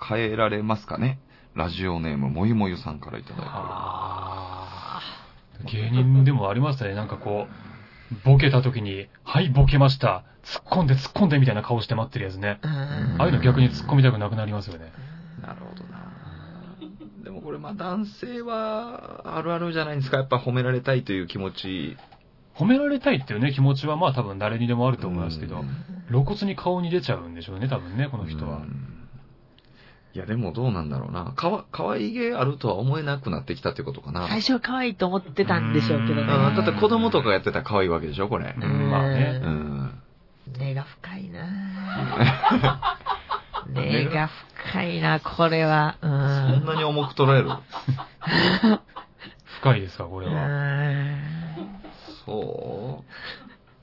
変えられますかね？ラジオネーム、もゆもゆさんからいただいて芸人でもありましたね。なんかこう、ボケた時に、はい、ボケました。突っ込んで突っ込んでみたいな顔して待ってるやつね。うんああいうの逆に突っ込みたくなくなりますよね。す。なるほどな でもこれまあ男性はあるあるじゃないですか。やっぱ褒められたいという気持ち。褒められたいっていうね、気持ちはまあ多分誰にでもあると思いますけどうん、露骨に顔に出ちゃうんでしょうね、多分ね、この人はう。んいやでもどうなんだろうな。かわ、かわいげあるとは思えなくなってきたってことかな。最初は可愛いと思ってたんでしょうけどね。うんだって子供とかやってたら可愛いわけでしょ、これ。うんまあねうん。根が深いな 根が深いな、これは。うそんん。なに重く捉える？深いですか、これうは。んそ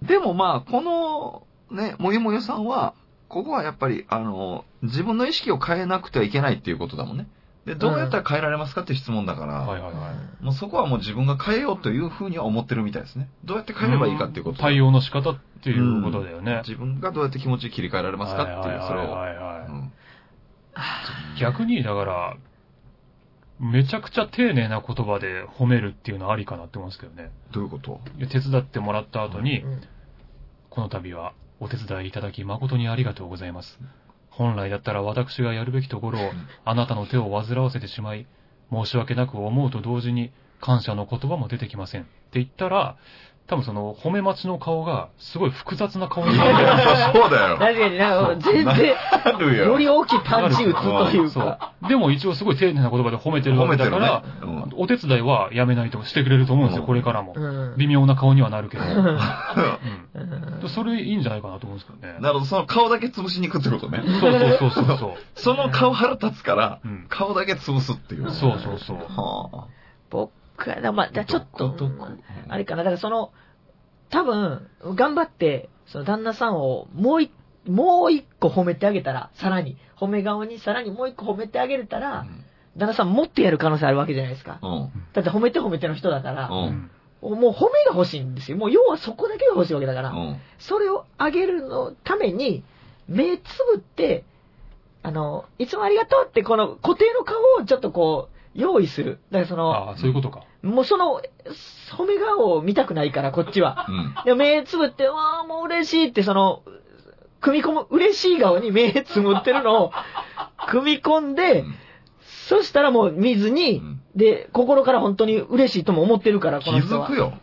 う。でもまあ、この、ね、もゆもゆさんは、ここはやっぱり、あの、自分の意識を変えなくてはいけないっていうことだもんね。で、どうやったら変えられますかっていう質問だから、はいはいはい。もうそこはもう自分が変えようというふうには思ってるみたいですね。どうやって変えればいいかっていうこと。対応の仕方っていうことだよね。自分がどうやって気持ち切り替えられますかっていう、それを。はいはいはいはいうん逆に、だから、めちゃくちゃ丁寧な言葉で褒めるっていうのはありかなって思うんですけどね。どういうこと？いや手伝ってもらった後に、うんこの度はお手伝いいただき誠にありがとうございます。本来だったら私がやるべきところをあなたの手を煩わせてしまい、申し訳なく思うと同時に感謝の言葉も出てきません。って言ったら、多分その褒め待ちの顔がすごい複雑な顔になる。そうだよ。確かになんか、全然、よ。より大きいパンチ打つというそか。う。でも一応すごい丁寧な言葉で褒めてるわけだから、褒めてるねうんお手伝いはやめないとかしてくれると思うんですよ、うんこれからも。うん微妙な顔にはなるけど。ううんん。それいいんじゃないかなと思うんですけどね。なるほど、その顔だけ潰しに行くってことね。そうそうそうそうそう。その顔腹立つから、うん顔だけ潰すっていう。そうそうそう。は僕は、まあ、じゃあちょっとあれかな、だからその、多分、頑張って、その旦那さんをもう一、もう一個褒めてあげたら、さらに、褒め顔にさらにもう一個褒めてあげれたあ。ら、旦那さんもっとやる可能性あるわけじゃないですか。うん。だって褒めて褒めての人だから、うん。うんもう褒めが欲しいんですよ。もう要はそこだけが欲しいわけだから、うん。それをあげるのために、目つぶって、あの、いつもありがとうってこの固定の顔をちょっとこう、用意する。だからその、ああ、そういうことか。もうその、褒め顔を見たくないから、こっちは。うん。で目つぶって、わあ、もう嬉しいって、その、組み込む、嬉しい顔に目つぶってるのを、組み込んで、そしたらもう見ずに、うんで、心から本当に嬉しいとも思ってるから、気この人は。づくよ。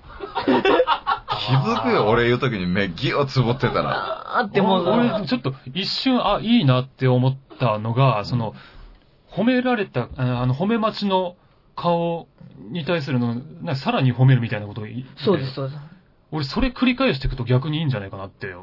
気づくよ、俺言うときに目ギューつぶってたら。あーってもう、俺、ちょっと一瞬、あ、いいなって思ったのが、その、褒められた、ああの、褒め待ちの顔に対するの、なさらに褒めるみたいなことを言ってそうです、そうです。俺、それ繰り返していくと逆にいいんじゃないかなって。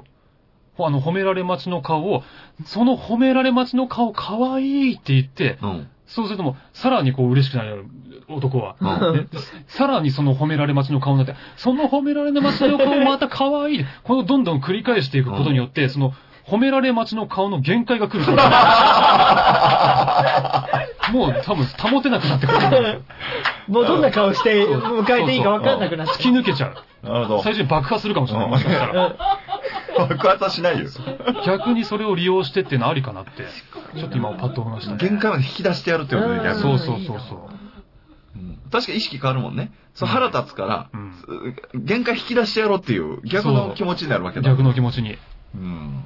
ほあの、褒められ待ちの顔を、その褒められ待ちの顔、可愛いって言って、うん。そうするともう、さらにこう嬉しくなる、男は。うんでさらにその褒められ待ちの顔になって、その褒められ待ちの顔また可愛い。このどんどん繰り返していくことによって、その褒められ待ちの顔の限界が来るから。もう多分保てなくなってくる。もうどんな顔して迎えていいか分かんなくなっ突て。き抜けちゃう。なるほど。最初に爆破するかもしれない。もしかしたら。爆発はしないよ。逆にそれを利用してっていうのありかなって、ちょっと今パッと思いましたね。限界まで引き出してやるってことね、うん逆にそうそうそうそう。うん確か意識変わるもんね。そう腹立つから、うん限界引き出してやろうっていう逆の気持ちになるわけだ。逆の気持ちに。うん。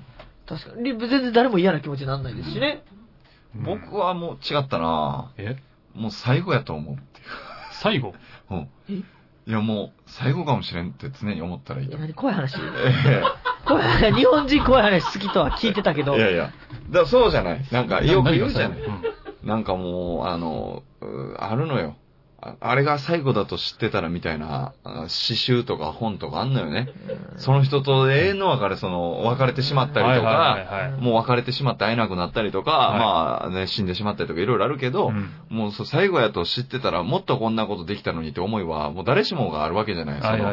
確かに。全然誰も嫌な気持ちにならないですしね。うん僕はもう違ったなえ？もう最後やと思うっていう。最後？うんえ？いやもう最後かもしれんって常に思ったらいいいや、と思う。何？怖い話。え怖い話。日本人怖い話好きとは聞いてたけど。えいやいや。だからそうじゃない。なんかよく言うじゃない何。が最後なんかもう、あの、うあるのよ。ああれが最後だと知ってたらみたいな、あ詩集とか本とかあんのよね。その人と永遠の別れ、その、別れてしまったりとか、もう別れてしまって会えなくなったりとか、はいまあね、死んでしまったりとかいろいろあるけど、うんもう最後やと知ってたらもっとこんなことできたのにって思いは、もう誰しもがあるわけじゃない。そはいの。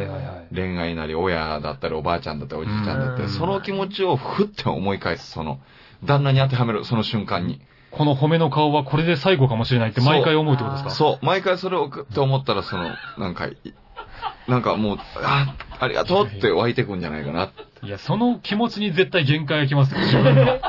恋愛なり親だったりおばあちゃんだったりおじいちゃんだったり、うんその気持ちをふって思い返す、その、旦那に当てはめる、その瞬間に。この褒めの顔はこれで最後かもしれないって毎回思うってことですか？そう、毎回それをグッと思ったら、その、なんか、いなんかもう、あ、ありがとうって湧いてくんじゃないかな。いや、その気持ちに絶対限界が来ますよ、自分の。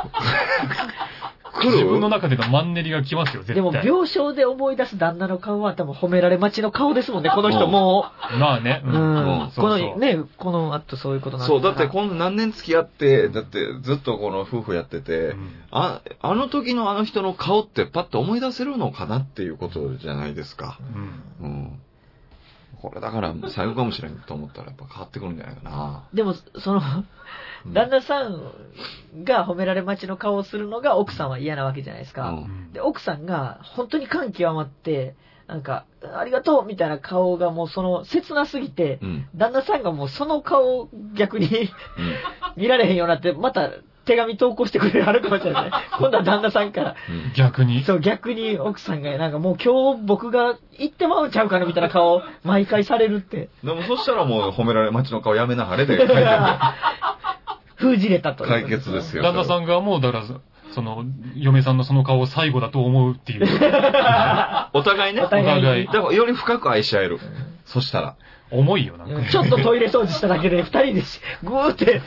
来る？自分の中でのマンネリが来ますよ、絶対。でも、病床で思い出す旦那の顔は多分褒められ待ちの顔ですもんね、この人もまあね。う。う。うんこのね、この後そういうことなんそう、だってここの何年付き合って、だってずっとこの夫婦やってて、うんあ、あの時のあの人の顔ってパッと思い出せるのかなっていうことじゃないですか。うんうん。これだから最後かもしれんと思ったらやっぱ変わってくるんじゃないかな。でも、その、うん旦那さんが褒められ待ちの顔をするのが奥さんは嫌なわけじゃないですか。うんで、奥さんが本当に感極まって、なんか、ありがとうみたいな顔がもうその、切なすぎて、うん。旦那さんがもうその顔を逆にうん。見られへんようになって、また手紙投稿してくれるあるかもしれない。今度は旦那さんから。うん逆に？そう、逆に奥さんが、なんかもう今日僕が行ってまうんちゃうかなみたいな顔を毎回されるって。でもそしたらもう褒められ待ちの顔やめなはれで 解決封じれたと。解決ですよ。旦那さんがもう、だから、その、嫁さんのその顔を最後だと思うっていう。お互いね。お互いお互いだからより深く愛し合える。そしたら。重いよ、なんか。ちょっとトイレ掃除しただけで二人でし、ぐーって、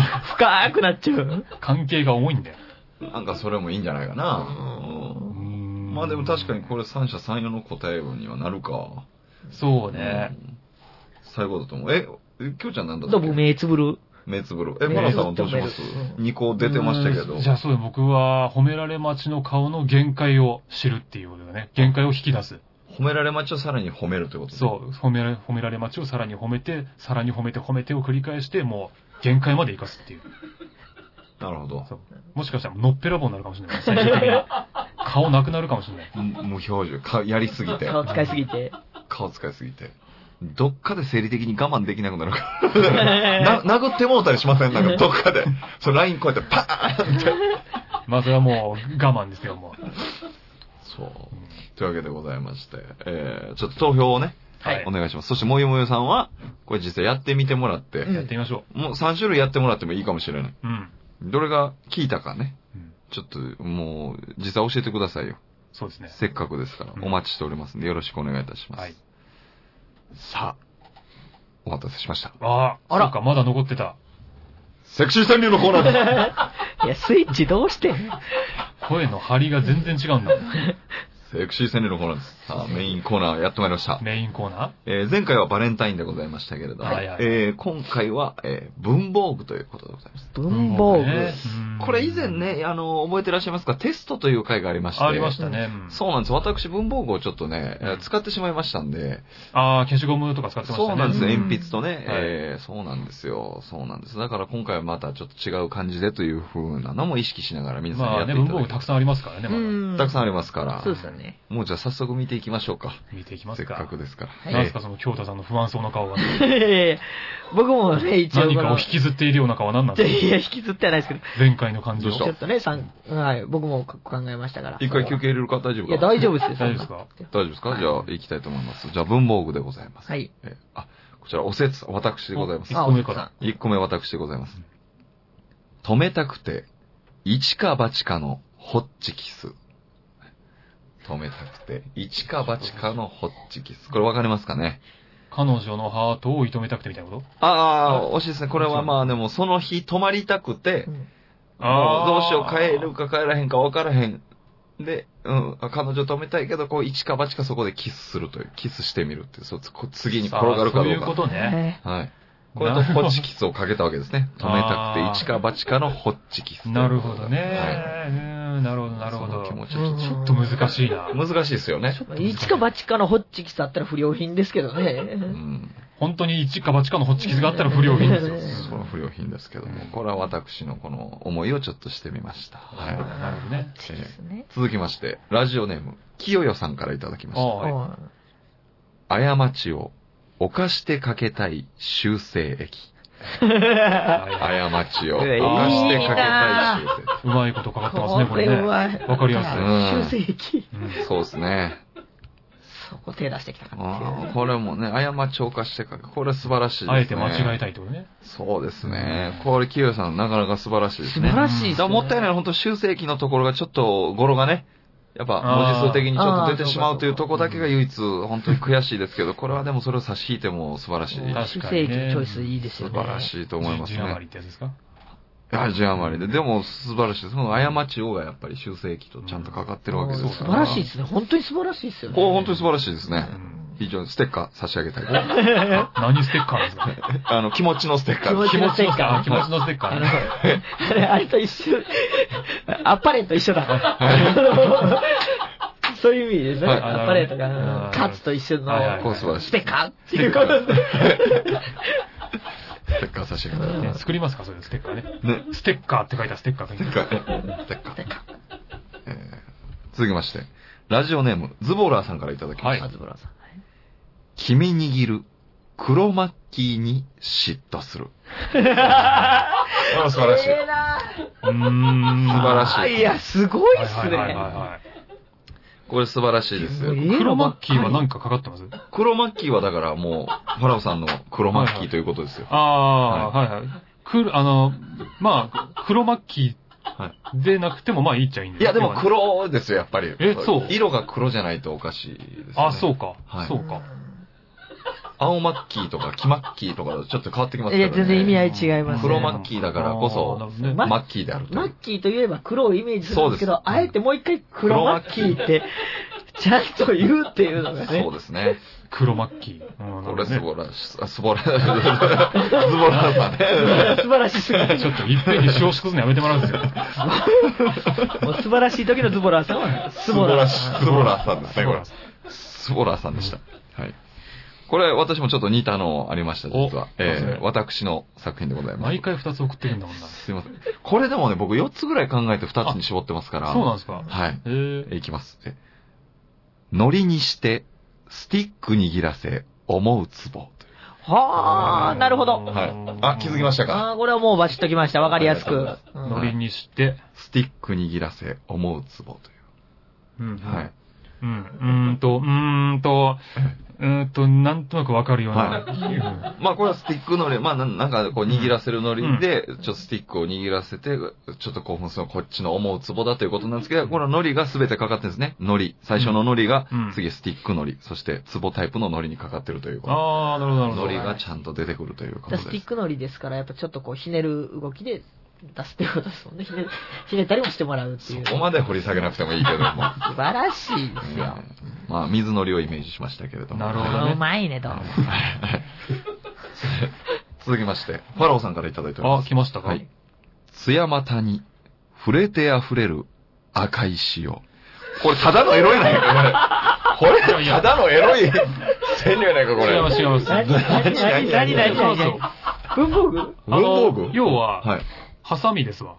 深くなっちゃう。関係が重いんだよ。なんかそれもいいんじゃないかな。うんまあでも確かにこれ三者三様の答えにはなるか。そうね。うん最後だと思う。え、えきょうちゃんなんだっうもっけ目つぶる。目つぶる。え、目マナさんはどうします？うん二個出てましたけど。じゃあそうよ僕は褒められ待ちの顔の限界を知るっていうことだね。限界を引き出す。褒められ待ちをさらに褒めるってこと？そう。褒められ、褒められ待ちをさらに褒めて、さらに褒めて褒めてを繰り返して、もう限界まで生かすっていう。う。なるほど。そうもしかしたらのっぺらぼうになるかもしれない。最終的に。顔なくなるかもしれない。無無表情。かやりすぎて。顔使いすぎて。顔使いすぎて。どっかで生理的に我慢できなくなるから。な、殴ってもうたりしません？なんかどっかで。そう、ラインこうやってパーンって。まずはもう我慢ですよ、もう。そう。というわけでございまして、えー、ちょっと投票をね、はいお願いします。そして、もよもよさんは、これ実際やってみてもらって、うんやってみましょもう3種類やってもらってもいいかもしれない。う。うん。どれが効いたかね。うんちょっと、もう、実際教えてくださいよ。そうですね。せっかくですから、うんお待ちしておりますんで、よろしくお願いいたします。はい。さあ、お待たせしました。ああ、あらか、まだ残ってた。セクシー川柳のコーナーです。いや、スイッチどうしてん声の張りが全然違うんだ。セセクシー川柳のコーナーです。さあ、メインコーナーやってまいりました。メインコーナえー前回はバレンタインでございましたけれども、はいはいえー今回は、えー文房具ということでございます。ー文房具。ねうんこれ以前ね、あの、覚えてらっしゃいますか？テストという回がありまして。ありましたね。うんそうなんです。私、文房具をちょっとね、使ってしまいましたんで、ああ、消しゴムとか使ってましたね。そうなんです鉛筆とね、えーそうなんですよ。そうなんです。だから今回はまたちょっと違う感じでという風なのも意識しながら皆さんやっていただいて文房具たくさんありますからね、まだ。うんたくさんありますから。そうですよね。もうじゃあ早速見ていきましょうか。見ていきますか。せっかくですから。はいなんですか、その京太さんの不安そうな顔が。僕もね、一応。何かを引きずっているような顔は何なんですか？いや、引きずってはないですけど。前回の感情。ちょっとね、さん、はい、僕も考えましたから。一回休憩入れるか大丈夫かいや、大丈夫ですよ。大丈夫ですか？大丈夫ですか、はいじゃあ行きたいと思います。じゃあ文房具でございます。はい。えーあ、こちらおせつ、私でございます。一個目から。1個目私でございます。止めたくて、一か八かのホッチキス。止めたくて、一か八かのホッチキス。これわかりますかね？彼女のハートを射止めたくてみたいなこと？ああ、惜しいですね。これはまあでも、その日泊まりたくてう、んどうしよう、帰るか帰らへんか分からへん。で、うん、彼女止めたいけど、こう、一か八かそこでキスするという、キスしてみるっていう、そうこ次に転がるかどうか。そういうことね。はい。これとホッチキスをかけたわけですね。止めたくて、一か八かのホッチキス。なるほどね。はうんなるほど、なるほど。その気持ちちうんょっと難しいな。難しいですよね。一か八かのホッチキスあったら不良品ですけどね。うん。本当に一か八かのホッチキスがあったら不良品ですよ。それは不良品ですけども、これは私のこの思いをちょっとしてみました。はなるほどね。続きまして、ラジオネーム、きよよさんからいただきました。あ過ちを犯してかけたい修正液。過ちを犯してかけたい修正うまいことかかってますね、これね。はわかりやすいうん修正液。うん液。そうですね。そこ手出してきたかこれもね、過ちを犯してかけ、これ素晴らしいですね。あえて間違えたいってことね。そうですね。これ、きよよさん、なかなか素晴らしいですね。素晴らしいもったいないのは本当修正機のところがちょっと語呂がね、やっぱ文字数的にちょっと出てしまうというところだけが唯一本当に悔しいですけど、これはでもそれを差し引いても素晴らしい。確かにね修正液チョイスいいですよね。素晴らしいと思います字余りね。ってやつですか？はい、字余りで。でも素晴らしい。その過ちをがやっぱり修正機とちゃんとかかってるわけですから。素晴らしいですね。本当に素晴らしいですよね。これ本当に素晴らししいですね。うん非常にステッカー差し上げたい。何ステッカーですか？あの、気持ちのステッカー。気持ちのステッカーあ気持ちのステッカあの、ーね。あれ、あれと一緒、アッパレと一緒だ。そういう意味ですね。はいアッパレとかカツと一緒のステッカーっていうことで。ステッカー差し上げたい。ね作りますか、そういうステッカーね。ね。ステッカーって書いたステッカーステッカー。ステッカー。えー続きまして、ラジオネーム、ズボラーさんからいただきました。はい松村さん。君握る黒マッキーに嫉妬する。あ素晴らしいうーん。素晴らしいいや、すごいっすはいはいはいね。はこれ素晴らしいですよ。黒マッキーは何かかかってます？黒マッキーはだからもう、ファラオさんの黒マッキーということですよ。ああ、はいはい。くる、あの、まあ、黒マッキはーでなくてもまあいいっちゃいいんいや、でも黒ですよ、やっぱり。えそう色が黒じゃないとおかしいです、ね。あ、そうか。はいそうか。青マッキーとか黄マッキーとかだとちょっと変わってきますからね。いや、全然意味合い違いますね。黒マッキーだからこそあーなるほどねまマッキーであると。マッキーといえば黒をイメージするんですけど、あえてもう一回黒マッキーって、ちゃんと言うっていうのがね。そうですね。黒マッキー。うんこれなるほどね。スボラシ、あ、スボラ、ズボラさんね。素晴らしすぎる。ちょっといっぺんに少子くすのやめてもらうんですよ。もう素晴らしい時のズボラーさんは、スボラ。ーさん。スボラさんですね、これスボラ。スボラさんでした。はい。これ、私もちょっと似たのありました、実は。おえー、私の作品でございます。毎回二つ送ってるんだもんな。すいません。これでもね、僕4つぐらい考えて2つに絞ってますから。そうなんですかはい。へえ。いきます。え海苔にして、スティック握らせ、思うツボ。はあ、なるほど。はいあ気づきましたか？ああ、これはもうバチッときました。わかりやすく。はうん海苔にして、スティック握らせ、思うツボという。うん。はい。うん。うーんと、うーんと、うーんと、なんとなくわかるような。はいうんまあこれはスティック海苔、まあななんかこう握らせる海苔で、ちょっとスティックを握らせて、ちょっと興奮するこっちの思うツボだということなんですけど、これは海苔が全てかかってるんですね。海苔。最初の海苔がうん、次スティック海苔、そしてツボタイプの海苔にかかってるということ。ああ、なるほど、なるほど。海苔がちゃんと出てくるということです。だスティック海苔ですから、やっぱちょっとこうひねる動きで、出すってことですもんね。ひねひねったりもしてもらうっていう。そこまで掘り下げなくてもいいけども。素晴らしいですよ。まあ、水のりをイメージしましたけれども。なるほどねうまいね、どうも。続きまして、ファラオさんからいただいておりまあ、す。来ましたか？はい。津山谷、触れて溢れる赤い潮。これ、ただのエロいなこれ。これ、ただのエロい川柳やないか、これ。違います、違います。何何何何何文房具あ文房の具、要は、はい。ハサミですわ。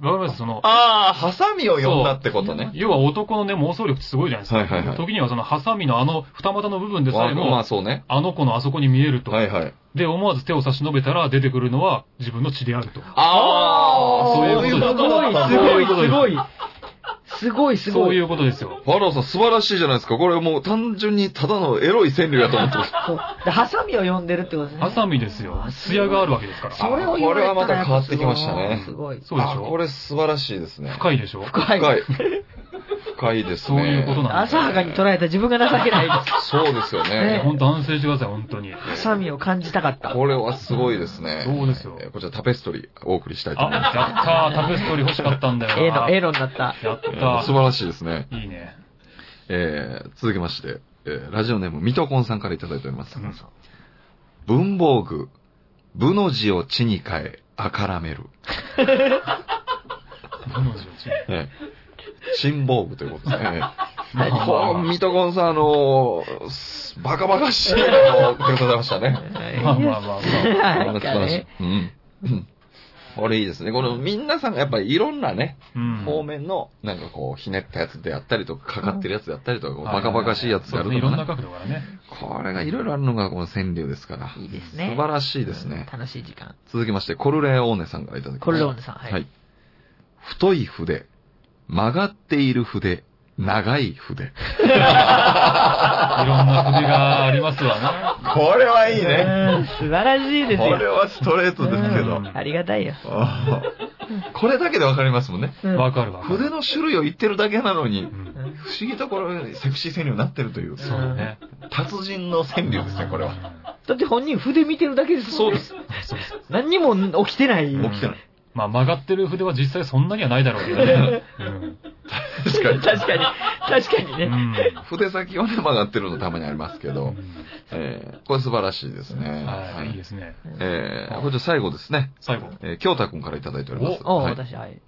わかります？その、ああ、ハサミを読んだってことね。要は男のね、妄想力ってすごいじゃないですか。はいはいはい時にはそのハサミのあの二股の部分でさえまあ、まも、あ、そうね。あの子のあそこに見えると。はいはい。で、思わず手を差し伸べたら出てくるのは自分の血であると。あそういうことすごい、すごい、すごい。すごい、すごい。そういうことですよ。ファラオさん素晴らしいじゃないですか。これもう単純にただのエロい川柳やと思ってます。そうでハサミを読んでるってことですね。ハサミですよ艶があるわけですから。それをこれはまた変わってきましたねすごい。あ、そうでしょこれ素晴らしいですね。深いでしょ深い。深い。深いですね。そういうことなんです浅はかに捉えた自分が情けないです。そうですよねね。本当安静してください、本当に。ハサミを感じたかった。これはすごいですね。そうですよえーこちらタペストリーお送りしたいとあ、思いまやったー、タペストリー欲しかったんだよな。エロ、エロになった。やっす。えたー素晴らしいですね。いいね。えー続きまして、えーラジオネーム、ミトコンさんからいただいております。うん文房具、部の字を地に変え、あからめる。どの字をちね珍防具ということですね。まあまあこう、ミトコンさん、あのーすバカバカしいのを送ってくださいましたね。まあまあまあまあ。はい素晴らしい。うん。うんこれいいですね。この、皆さんがやっぱりいろんなね、うん。方面の、なんかこう、ひねったやつであったりとか、かかってるやつであったりとか、はいバカバカしいやつであるそうですねいろんなとかね。角度からね。これがいろいろあるのがこの川柳ですから。いいですね。素晴らしいですね。楽しい時間。続きまして、コルレオーネさんからいただきました。コルレオーネさんはいはい。太い筆、曲がっている筆、長い筆。いろんな筆がありますわな。これはいいうん素晴らしいですよ。はストレートですけどう。んありがたいよ。これだけでわかりますもんね。うんわかるわ。筆の種類を言ってるだけなのにう、ん不思議とこれ、セクシー川柳になってるという。そうだね。達人の川柳ですね、これは。だって本人筆見てるだけですもんね。す。そうです。何にも起きてない。うん起きてない。まあ曲がってる筆は実際そんなにはないだろうけどね。うん確かに。確かに。確かにね。うん筆先はね、曲がってるのたまにありますけど、うんえー、これ素晴らしいですね。はい、いいですね。えー、これじゃ最後ですね。最後。えー、京太くんからいただいております。お、はい。私、はい。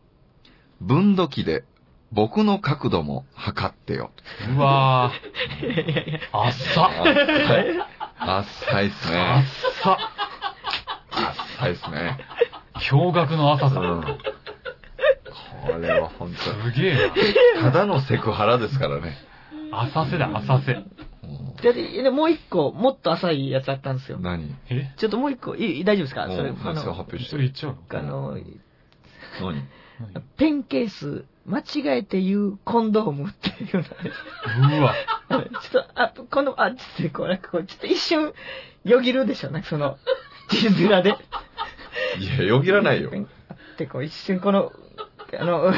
分度器で、僕の角度も測ってよ。うわー。あっさ。あっさいっすあっね。さ。あっさいっすね。驚愕の浅さ。うん。これは本当すげえただのセクハラですからね。な。浅瀬だ、浅瀬。うんだってでもう一個、もっと浅いやつあったんですよ。何？え？ちょっともう一個、いい大丈夫ですか？それ、何ですかの、発表してそれ言っちゃうの？あの、何？何ペンケース、間違えて言うコンドームっていうのねうわ。ちょっと、あ、この、あ、ちょっと、こう、なんかこう、ちょっと一瞬、よぎるでしょ？なんかその、字面で。いや、よぎらないよ。で、こう、一瞬この、あの、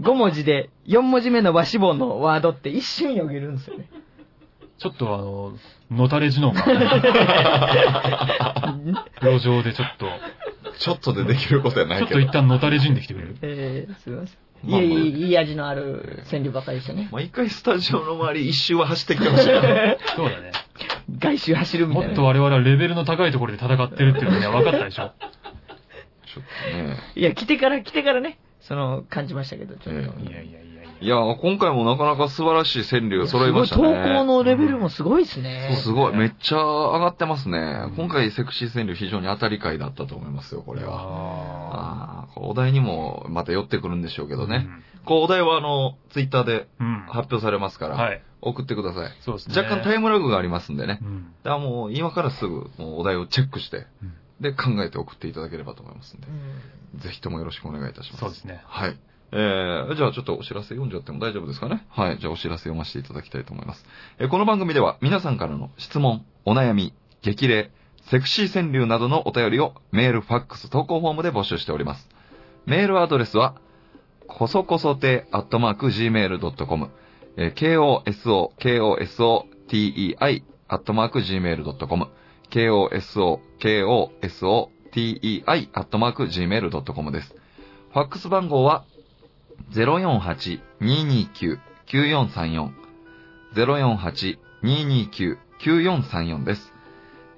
5文字で、4文字目の和脂肪のワードって一瞬よぎるんですよね。ちょっとあの、のたれ死のが、路上でちょっと、ちょっとでできることやないけど。ちょっと一旦のたれ死んできてくれる？えー、すみません。いまあまあい、いい、いい味のある川柳ばかりでしたね。まあ、一回スタジオの周り一周は走ってきてほしいな。そうだね。外周走るみたいな。もっと我々はレベルの高いところで戦ってるっていうのが分かったでしょ。ちょっとね。いや、来てから、来てからね、その、感じましたけど、ちょっと。えいやいやいやいや。いや、今回もなかなか素晴らしい川柳が揃いましたね。すごい、投稿のレベルもすごいですね。すごい、めっちゃ上がってますね。今回セクシー川柳非常に当たり回だったと思いますよ、これは。ああお題にもまた寄ってくるんでしょうけーどね。。こう、お題はあの、ツイッターでうん。発表されますから、はい。送ってください。そうですね。若干タイムラグがありますんでね。うん。だからもう今からすぐもうお題をチェックして、うんで考えて送っていただければと思いますんでう、んぜひともよろしくお願いいたします。そうですね。はい。えー、じゃあちょっとお知らせ読んじゃっても大丈夫ですかね？はい。じゃあお知らせ読ませていただきたいと思います。えーこの番組では皆さんからの質問、お悩み、激励、セクシー川柳などのお便りをメール、ファックス、投稿フォームで募集しております。メールアドレスは、こそこそて、アットマーク、gmail.com、えー koso, kosotei, アットマーク、gmail.com、koso, koso, tei.gmail.com です。ファックス番号は、048-229-9434。048-229-9434です。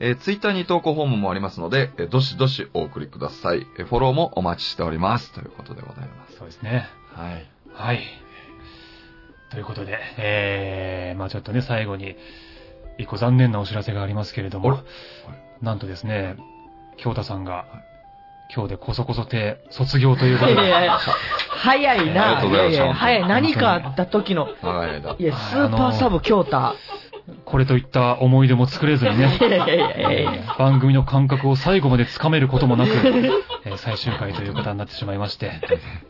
えー、ツイッターに投稿フォームもありますので、えーどしどしお送りください。えーフォローもお待ちしております。ということでございます。そうですね。はい。はい。ということで、えー、まあちょっとね、最後に、一個残念なお知らせがありますけれどもなんとですね、京太さんが、今日でこそこそ亭卒業ということで、いやいや早いありがな。とうござい早い。何かあった時の。いや、スーパーサブ京太。これといった思い出も作れずにね番組の感覚を最後までつかめることもなく、えー最終回という方になってしまいまして、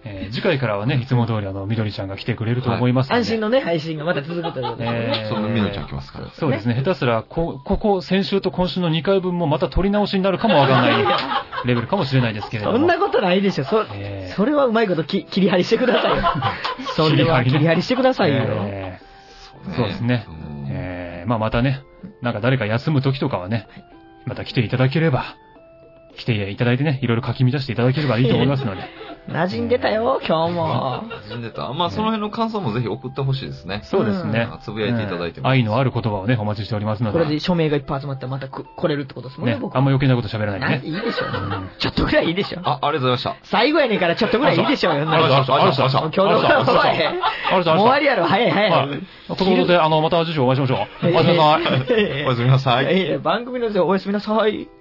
えー次回からはね、いつも通りあの、みどりちゃんが来てくれると思いますので、安心のね、配信がまた続くということですね。えーそのみのちゃん来ますから。そうですね。下手すら、こ、ここ、先週と今週の2回分もまた取り直しになるかもわからないレベルかもしれないですけれども。そんなことないでしょ。そえーそれはうまいことき切り張りしてくださいよ。それは切り張りしてくださいよ。えーそうですね。まあまたね、なんか誰か休む時とかはね、また来ていただければ、来ていただいてね、いろいろ書き乱していただければいいと思いますので。馴染んでたよ、今日も。馴染んでた。まあ、その辺の感想もぜひ送ってほしいですね。そうですねうん。つぶやいていただいてもうん愛のある言葉をね、お待ちしておりますので。これで署名がいっぱい集まったらまたく来れるってことですもんね、ね、僕あんま余計なこと喋らないでね。ないいいでしょん。ちょっとぐらいいいでしょ。あ、ありがとうございました。最後やねんからちょっとぐらいいいでしょうよ。ありがとうございました。ありがとうございました。今日のありがとうございました。おいありがとうございました。もう終わりやろ、早い早い。はい。ということで、あの、また次週お会いしましょう。おやすみなさい。おやすみなさい。番組のおやすみなさい。